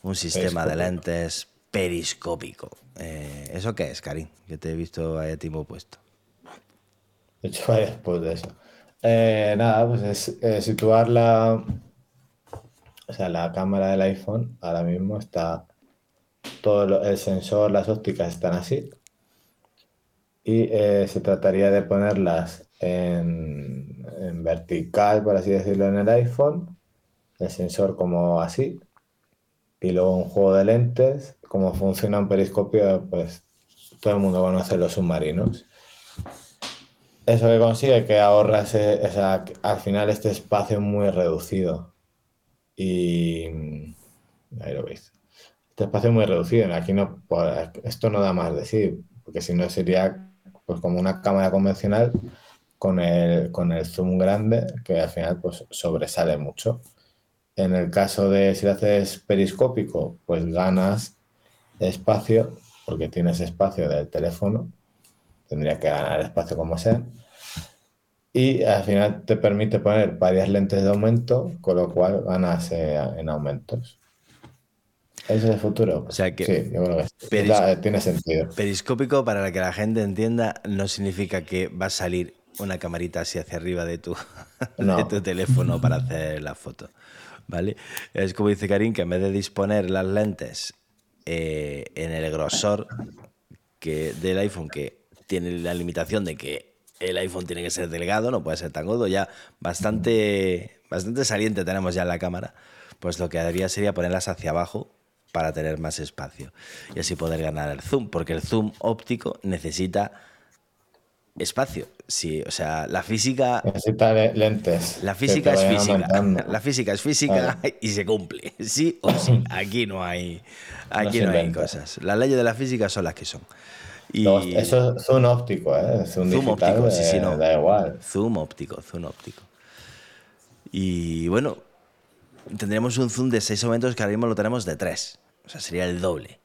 un sistema de lentes periscópico. Eh, ¿Eso qué es, Karim? Que te he visto ahí a timo puesto. De hecho, vaya después de eso. Eh, nada, pues es eh, situar la, o sea, la cámara del iPhone ahora mismo está todo el sensor, las ópticas están así. Y eh, se trataría de ponerlas en, vertical, por así decirlo, en el iPhone. El sensor como así. Y luego un juego de lentes. Como funciona un periscopio, pues todo el mundo conoce los submarinos. Eso que consigue que ahorras, eh, sea, que al final este espacio muy reducido. Y ahí lo veis. Este espacio muy reducido. Aquí no, esto no da más de sí, porque si no sería pues como una cámara convencional con el, con el zoom grande, que al final pues sobresale mucho. En el caso de si lo haces periscópico, pues ganas espacio, porque tienes espacio del teléfono tendría que ganar espacio como sea. Y al final te permite poner varias lentes de aumento, con lo cual ganas eh, en aumentos. ¿Ese es el futuro? O sea que sí, yo creo que sí. peris- Da- tiene sentido. Periscópico, para que la gente entienda, no significa que va a salir una camarita así hacia arriba de tu, de No. tu teléfono para hacer la foto. ¿Vale? Es como dice Karim, que en vez de disponer las lentes eh, en el grosor que, del iPhone, que tiene la limitación de que el iPhone tiene que ser delgado, no puede ser tan gordo, ya bastante, bastante saliente tenemos ya en la cámara, pues lo que haría sería ponerlas hacia abajo para tener más espacio y así poder ganar el zoom, porque el zoom óptico necesita espacio. Sí, o sea, la física Necesita le- lentes. la física es física. aumentando. La física es física y se cumple. Sí o sí. Aquí no hay, aquí no, hay cosas. Las leyes de la física son las que son. Y Eso es zoom óptico, ¿eh? Zoom, Zoom digital, óptico, sí, sí, eh, no. Da igual. zoom óptico, zoom óptico. Y bueno, tendríamos un zoom de 6 aumentos que ahora mismo lo tenemos de 3. O sea, sería el doble.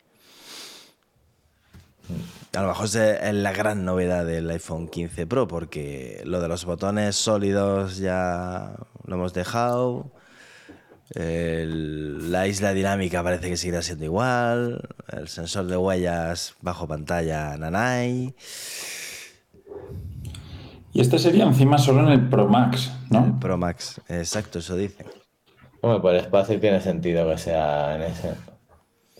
A lo mejor es es la gran novedad del iPhone 15 Pro, porque lo de los botones sólidos ya lo hemos dejado. El- la isla dinámica parece que seguirá siendo igual. El sensor de huellas bajo pantalla Nanai. Y este sería encima solo en el Pro Max, El ¿no? Pro Max, exacto, eso dicen. Hombre, por espacio tiene sentido que sea en ese.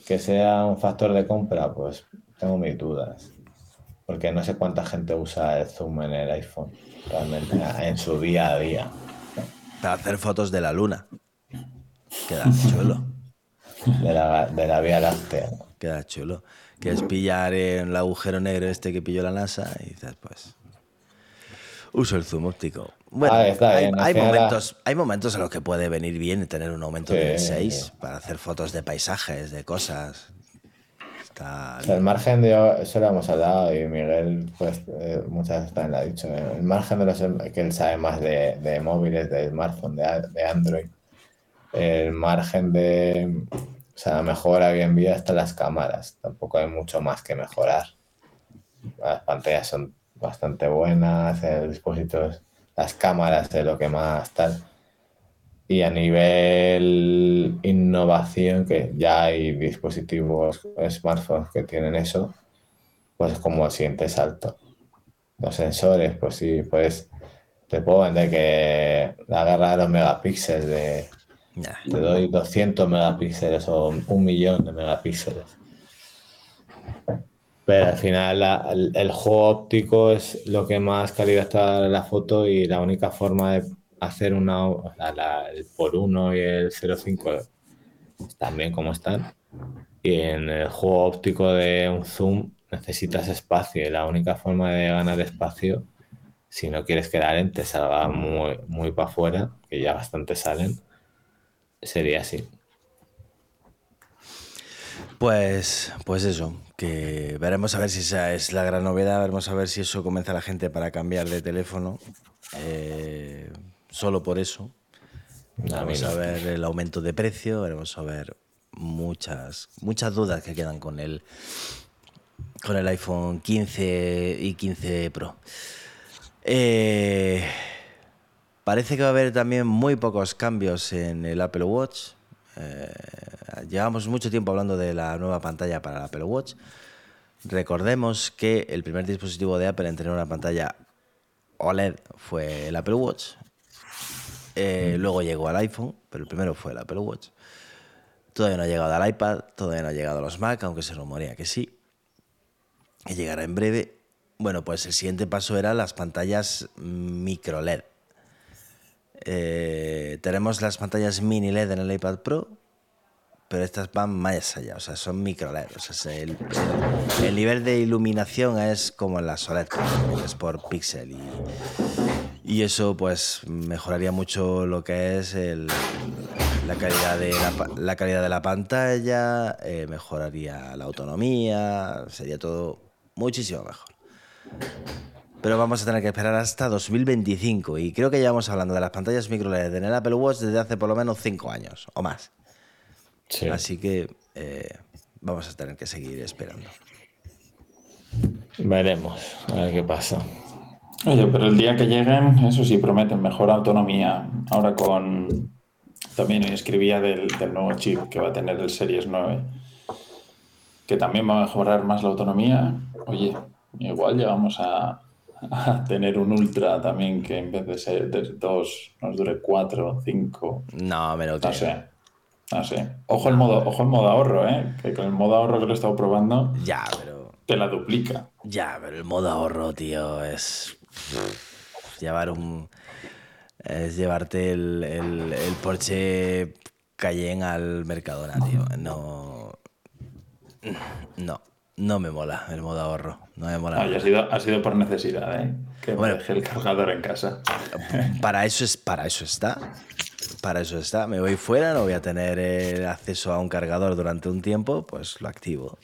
Que sea un factor de compra, pues tengo mis dudas. Porque no sé cuánta gente usa el zoom en el iPhone realmente en su día a día. Para hacer fotos de la luna. Queda chulo. De la, de la Vía Láctea. Queda chulo. Que es pillar en el agujero negro este que pilló la NASA y dices, pues. Uso el zoom óptico. Bueno, Ah, está hay, bien, al hay final la- momentos, hay momentos en los que puede venir bien tener un aumento de Sí. 6 para hacer fotos de paisajes, de cosas. Está O sea, el margen de. Eso lo hemos hablado y Miguel, pues eh, muchas veces también lo ha dicho. El margen de los. que él sabe más de, de móviles, de smartphone, de, Android. El margen de. O sea, la mejora hoy en día en las cámaras. Tampoco hay mucho más que mejorar. Las pantallas son bastante buenas, el dispositivo, las cámaras es lo que más tal. Y a nivel innovación, que ya hay dispositivos, smartphones que tienen eso, pues es como el siguiente salto. Los sensores, pues sí, pues te puedo vender que la guerra de los megapíxeles, de, Nah. te doy 200 megapíxeles o un millón de megapíxeles. Pero al final la- el, juego óptico es lo que más calidad está en la foto y la única forma de hacer una o sea, el por 1 y el 0.5 también como están. Y en el juego óptico de un zoom necesitas espacio y la única forma de ganar espacio, si no quieres que la lente salga muy, muy para afuera, que ya bastante salen, sería así. Pues, pues eso, que veremos a ver si esa es la gran novedad, veremos a ver si eso convence a la gente para cambiar de teléfono. Eh, solo por eso. Vamos a ver el aumento de precio, veremos a ver muchas, muchas dudas que quedan con el, con el iPhone 15 y 15 Pro. Eh, parece que va a haber también muy pocos cambios en el Apple Watch. Eh, llevamos mucho tiempo hablando de la nueva pantalla para el Apple Watch. Recordemos que el primer dispositivo de Apple en tener una pantalla OLED fue el Apple Watch. Eh, luego llegó al iPhone, pero el primero fue el Apple Watch. Todavía no ha llegado al iPad, todavía no ha llegado a los Mac, aunque se rumorea que sí. Y llegará en breve. Bueno, pues el siguiente paso era las pantallas micro LED. Eh, tenemos las pantallas mini LED en el iPad Pro, pero estas van más allá, o sea, son micro LED. O sea, el, el, nivel de iluminación es como en las OLED, es por píxel. Y, y, eso pues mejoraría mucho lo que es la, calidad de la, la, calidad de la pantalla, eh, mejoraría la autonomía, sería todo muchísimo mejor. Pero vamos a tener que esperar hasta 2025 y creo que llevamos hablando de las pantallas micro LED en el Apple Watch desde hace por lo menos 5 años o más. Sí. Así que eh, vamos a tener que seguir esperando. Veremos, a ver qué pasa. Oye, pero el día que lleguen, eso sí, prometen mejor autonomía. Ahora con... También escribía del, del nuevo chip que va a tener el Series 9, que también va a mejorar más la autonomía. Oye, igual llegamos a, a tener un ultra también que en vez de ser de dos nos dure cuatro, cinco. No, me lo No sé. No sé. Ojo el modo, ojo el modo ahorro, ¿eh? Que con el modo ahorro que lo he estado probando. Ya, pero. Te la duplica. Ya, pero el modo ahorro, tío, es. Llevar un. Es llevarte el, el, el Porsche Cayenne al Mercadona, tío. No. No. No me mola el modo ahorro. No me mola. No, ha, sido, ha sido por necesidad, ¿eh? Que bueno, me deje el cargador en casa. Para eso, es, para eso está. Para eso está. Me voy fuera, no voy a tener el acceso a un cargador durante un tiempo, pues lo activo.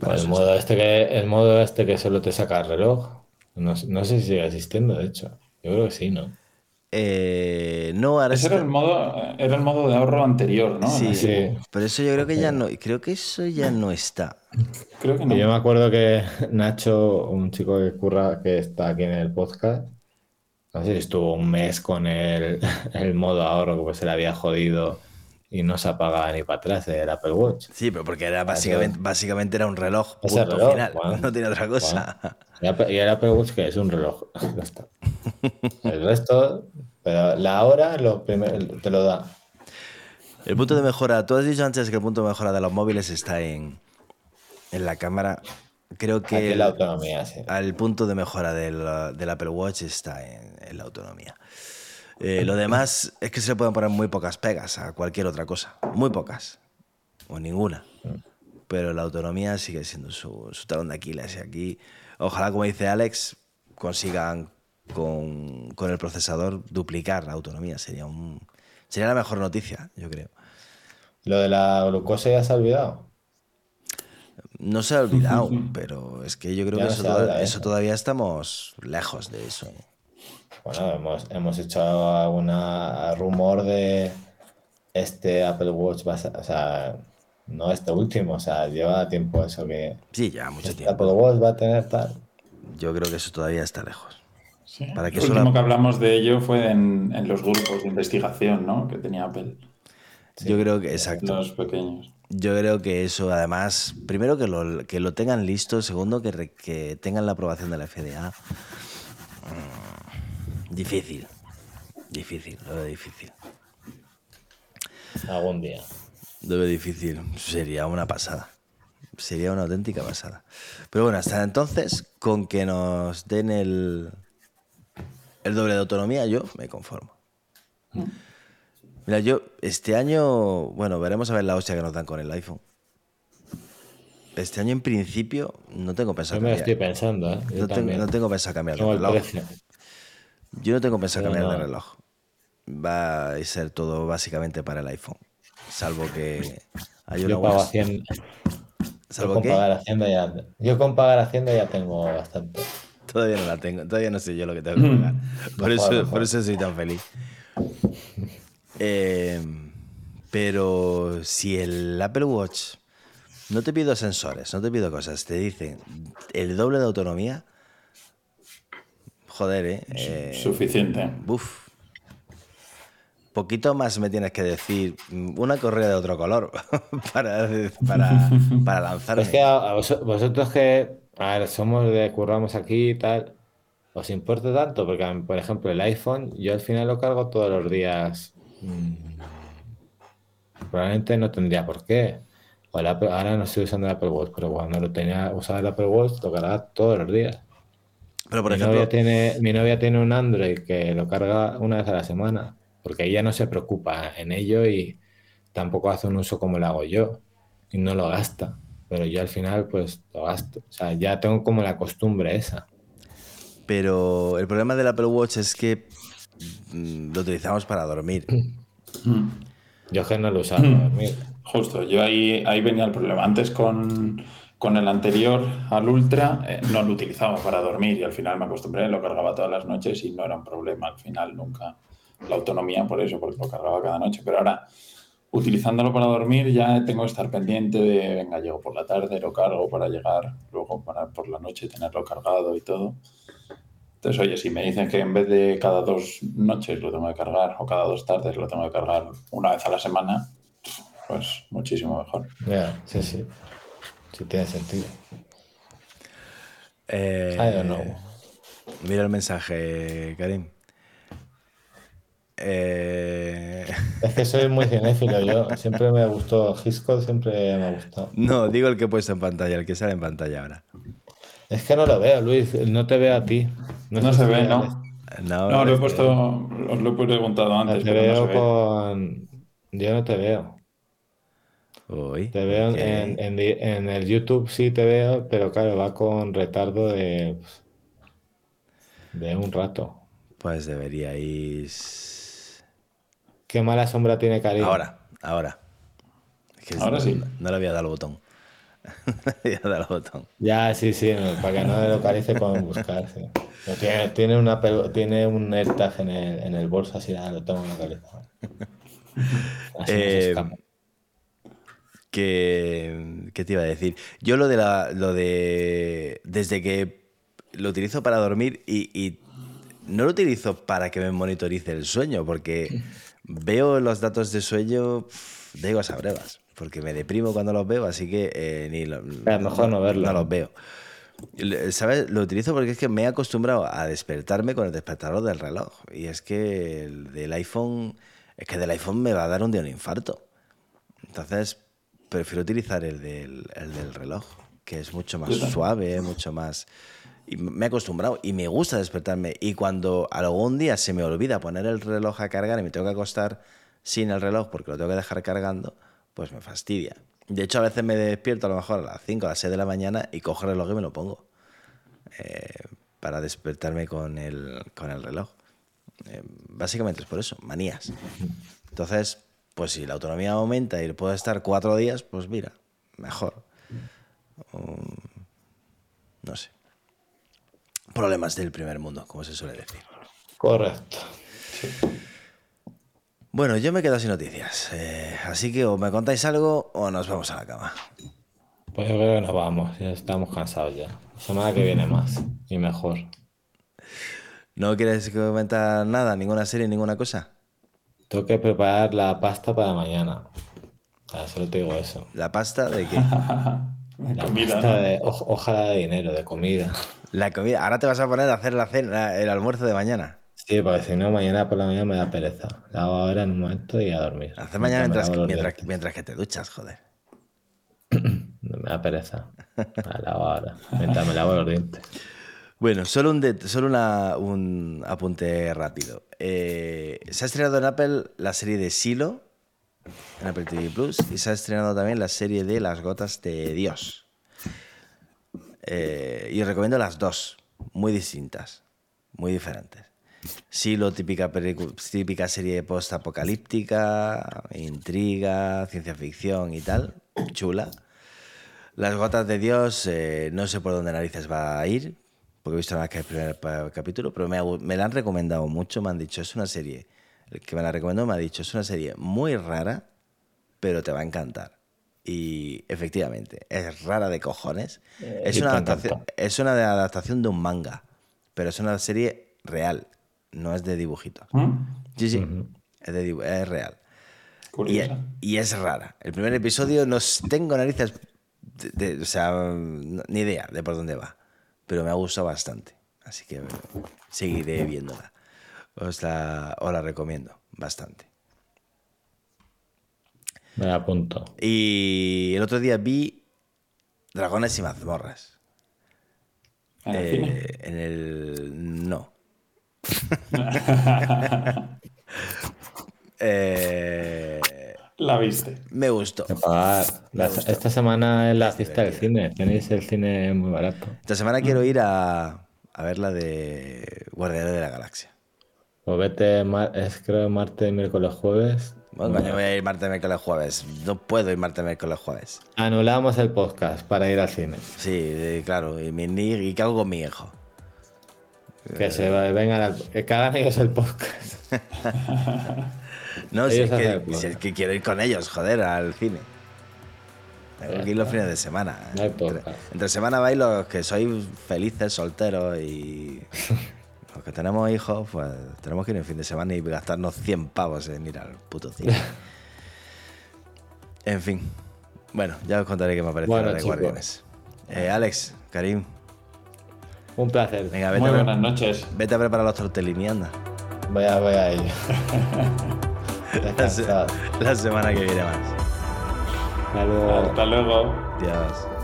Bueno, el, modo este que, el modo este que solo te saca el reloj. No, no sé si sigue existiendo, de hecho. Yo creo que sí, ¿no? Eh, no, ahora Ese era el modo, era el modo de ahorro anterior, ¿no? Sí, sí. Pero eso yo creo que ya no, creo que eso ya no está. Creo que no. Yo me acuerdo que Nacho, un chico que curra, que está aquí en el podcast, no sé si estuvo un mes con el, el modo ahorro, porque se le había jodido y no se apagaba ni para atrás el Apple Watch. Sí, pero porque era básicamente, básicamente era un reloj, punto reloj, final, bueno, no tiene otra cosa. Bueno. Y el Apple Watch que es un reloj. El resto, pero la hora lo primer, te lo da. El punto de mejora, tú has dicho antes que el punto de mejora de los móviles está en, en la cámara. Creo que la autonomía, sí. el punto de mejora del, del Apple Watch está en, en la autonomía. Eh, lo demás es que se le pueden poner muy pocas pegas a cualquier otra cosa. Muy pocas. O ninguna. Pero la autonomía sigue siendo su, su talón de Aquiles. Y aquí, ojalá, como dice Alex, consigan con, con, el procesador duplicar la autonomía. Sería, un, sería la mejor noticia, yo creo. ¿Lo de la glucosa ya se ha olvidado? No se ha olvidado, pero es que yo creo ya que eso, toda, eso todavía estamos lejos de eso. Bueno, hemos, hemos hecho alguna rumor de este Apple Watch, va a, o sea, no este último, o sea, lleva tiempo eso que... Sí, ya mucho este tiempo. Apple Watch va a tener tal. Yo creo que eso todavía está lejos. Sí. Para que Lo último la... que hablamos de ello fue en, en, los grupos de investigación, ¿no? Que tenía Apple. Sí, Yo creo que, exacto. Los pequeños. Yo creo que eso, además, primero que lo, que lo tengan listo, segundo que, que tengan la aprobación de la FDA. Difícil. Difícil, lo veo difícil. Algún día. Lo veo difícil. Sería una pasada. Sería una auténtica pasada. Pero bueno, hasta entonces, con que nos den el, el doble de autonomía, yo me conformo. Mira, yo este año, bueno, veremos a ver la hostia que nos dan con el iPhone. Este año, en principio, no tengo pensado Yo me estoy pensando, ¿eh? No tengo, no tengo, pensado cambiar el reloj. Yo no tengo pensado cambiar no. de reloj. Va a ser todo básicamente para el iPhone. Salvo que hay una Yo pago 100, Yo ¿Salvo con qué? pagar Hacienda ya, yo con pagar Hacienda ya tengo bastante. Todavía no la tengo, todavía no sé yo lo que tengo que pagar. Por, eso, mejor. por eso soy tan feliz. Eh, pero si el Apple Watch no te pido sensores, no te pido cosas, te dicen el doble de autonomía, joder, ¿eh? eh Suficiente. Buf. Poquito más me tienes que decir una correa de otro color para, para, para lanzarme. Es que a, a vos- vosotros que, a ver, somos de curramos aquí y tal, ¿os importa tanto? Porque, por ejemplo, el iPhone, yo al final lo cargo todos los días. Mm, Probablemente no tendría por qué. O el Apple- ahora no estoy usando el Apple Watch, pero cuando lo tenía usaba el Apple Watch, lo cargaba todos los días. Pero por mi, ejemplo, novia tiene, mi novia tiene un Android que lo carga una vez a la semana, porque ella no se preocupa en ello y tampoco hace un uso como lo hago yo, y no lo gasta. Pero yo al final, pues lo gasto. O sea, ya tengo como la costumbre esa. pero el problema del Apple Watch es que mm, lo utilizamos para dormir. Mm. Yo que no lo usaba para dormir. Justo, yo ahí, ahí venía el problema. Antes con, con el anterior al Ultra eh, no lo utilizaba para dormir y al final me acostumbré, lo cargaba todas las noches y no era un problema. Al final nunca la autonomía por eso, porque lo cargaba cada noche. Pero ahora, utilizándolo para dormir, ya tengo que estar pendiente de, venga, llego por la tarde, lo cargo para llegar, luego para por la noche tenerlo cargado y todo. Entonces, oye, si me dicen que en vez de cada dos noches lo tengo que cargar o cada dos tardes lo tengo que cargar una vez a la semana, pues muchísimo mejor. Ya, sí, sí. Sí tiene sentido. Eh, I don't know. Mira el mensaje, Karim. Eh, Es que soy muy cinéfilo yo. Siempre me gustó Hitchcock, siempre me ha gustado. no, digo el que he puesto en pantalla, el que sale en pantalla ahora. Es que no lo veo, Luis. No te veo a ti. No se si ve, ¿no? No, No, lo he puesto, os lo he preguntado antes, Te pero no se veo ve. con. Yo no te veo. Uy, Te veo en, en, di- en el YouTube, sí te veo, pero claro, va con retardo de. de un rato. Pues deberíais. Qué mala sombra tiene Karim. Ahora, ahora. Es que Ahora no, sí. No le había dado el botón. no le había dado el botón. Ya, sí, sí, no, para que no me localice con buscar. sí. Tiene, tiene, una, tiene un AirTag en el, en el bolso, así ya lo tengo localizado. Así no se Eh, escapa. Que, ¿Qué te iba a decir? Yo lo de la. Lo de. Desde que lo utilizo para dormir y, y no lo utilizo para que me monitorice el sueño, porque veo los datos de sueño de higos a brevas, porque me deprimo cuando los veo, así que eh, ni lo- Es mejor no verlo. No los veo. ¿Sabes? Lo utilizo porque es que me he acostumbrado a despertarme con el despertador del reloj. Y es que el del iPhone. Es que del iPhone me va a dar un día un infarto. Entonces, prefiero utilizar el del, el del reloj, que es mucho más suave, mucho más. Y me he acostumbrado y me gusta despertarme. Y cuando algún día se me olvida poner el reloj a cargar y me tengo que acostar sin el reloj porque lo tengo que dejar cargando, pues me fastidia. De hecho, a veces me despierto a lo mejor a las 5 a las 6 de la mañana y cojo el reloj y me lo pongo eh, para despertarme con el, con el reloj. Eh, básicamente es por eso, manías. Entonces, pues si la autonomía aumenta y puedo estar cuatro días, pues mira, mejor. Um, no sé. Problemas del primer mundo, como se suele decir. Correcto. Bueno, yo me quedo sin noticias. eh, así que o me contáis algo o nos vamos a la cama. Pues yo creo que nos vamos, ya estamos cansados ya. Semana que viene más y mejor. ¿No quieres comentar nada? ¿Ninguna serie, ninguna cosa? Tengo que preparar la pasta para mañana. Ah, solo te digo eso. ¿La pasta de qué? La Comida, pasta ¿no? de hoj- hoja de dinero, de comida. La comida. Ahora te vas a poner a hacer la cena, el almuerzo de mañana. Sí, porque si no, mañana por la mañana me da pereza. La hago ahora en un momento y a dormir. Hacer mañana mientras, los mientras, mientras que te duchas, joder. Me da pereza. La hago ahora. Mientras me lavo los dientes. Bueno, solo un, det- solo una- un apunte rápido. Eh, se ha estrenado en Apple la serie de Silo, en Apple TV Plus, y se ha estrenado también la serie de Las Gotas de Dios. Eh, y os recomiendo las dos, muy distintas, muy diferentes. Silo, típica, típica serie post-apocalíptica, intriga, ciencia ficción y tal, chula. Las gotas de Dios, eh, no sé por dónde narices va a ir, porque he visto nada que el primer capítulo, pero me, me la han recomendado mucho, me han dicho, es una serie, el que me la recomendó me ha dicho, es una serie muy rara, pero te va a encantar. Y efectivamente, es rara de cojones. es, y una adaptación, es una adaptación de un manga, pero es una serie real, no es de dibujitos. ¿Mm? Sí, sí, es, de es real. Y, y es rara. El primer episodio no tengo narices, de- de- o sea, ni idea de por dónde va, pero me ha gustado bastante. Así que seguiré viéndola. Os la, os la recomiendo bastante. Me la apunto. Y el otro día vi Dragones y mazmorras. ¿En el Eh, cine? en el. No. Eh, La viste. me gustó. Pagar. La- esta semana es la fiesta del cine. Tenéis el cine muy barato. Esta semana quiero ir a, a ver la de Guardianes de la Galaxia. O vete, mar- es creo martes, miércoles, jueves. Bueno, coño, voy a ir martes, miércoles, jueves. No puedo ir martes, miércoles, jueves. Anulamos el podcast para ir al cine. Sí, eh, claro. ¿Y, mi, ni- ¿y qué hago con mi hijo? Que se va- vengan al, que hagan ellos el podcast. No, si es, que, plan. si es que quiero ir con ellos, joder, al cine. Tengo que ir los fines de semana. No hay entre, semana vais los que sois felices, solteros y los que tenemos hijos, pues tenemos que ir el fin de semana y gastarnos 100 pavos en ir al puto cine. en fin. Bueno, ya os contaré qué me parece Bueno, la de. Guardianes. Eh, Alex, Karim, Un placer. venga, vete, Muy a, buenas noches. vete a preparar los tortellini, anda. Voy a, voy a ello. La, semana que viene más. Hasta luego. Hasta luego. Adiós.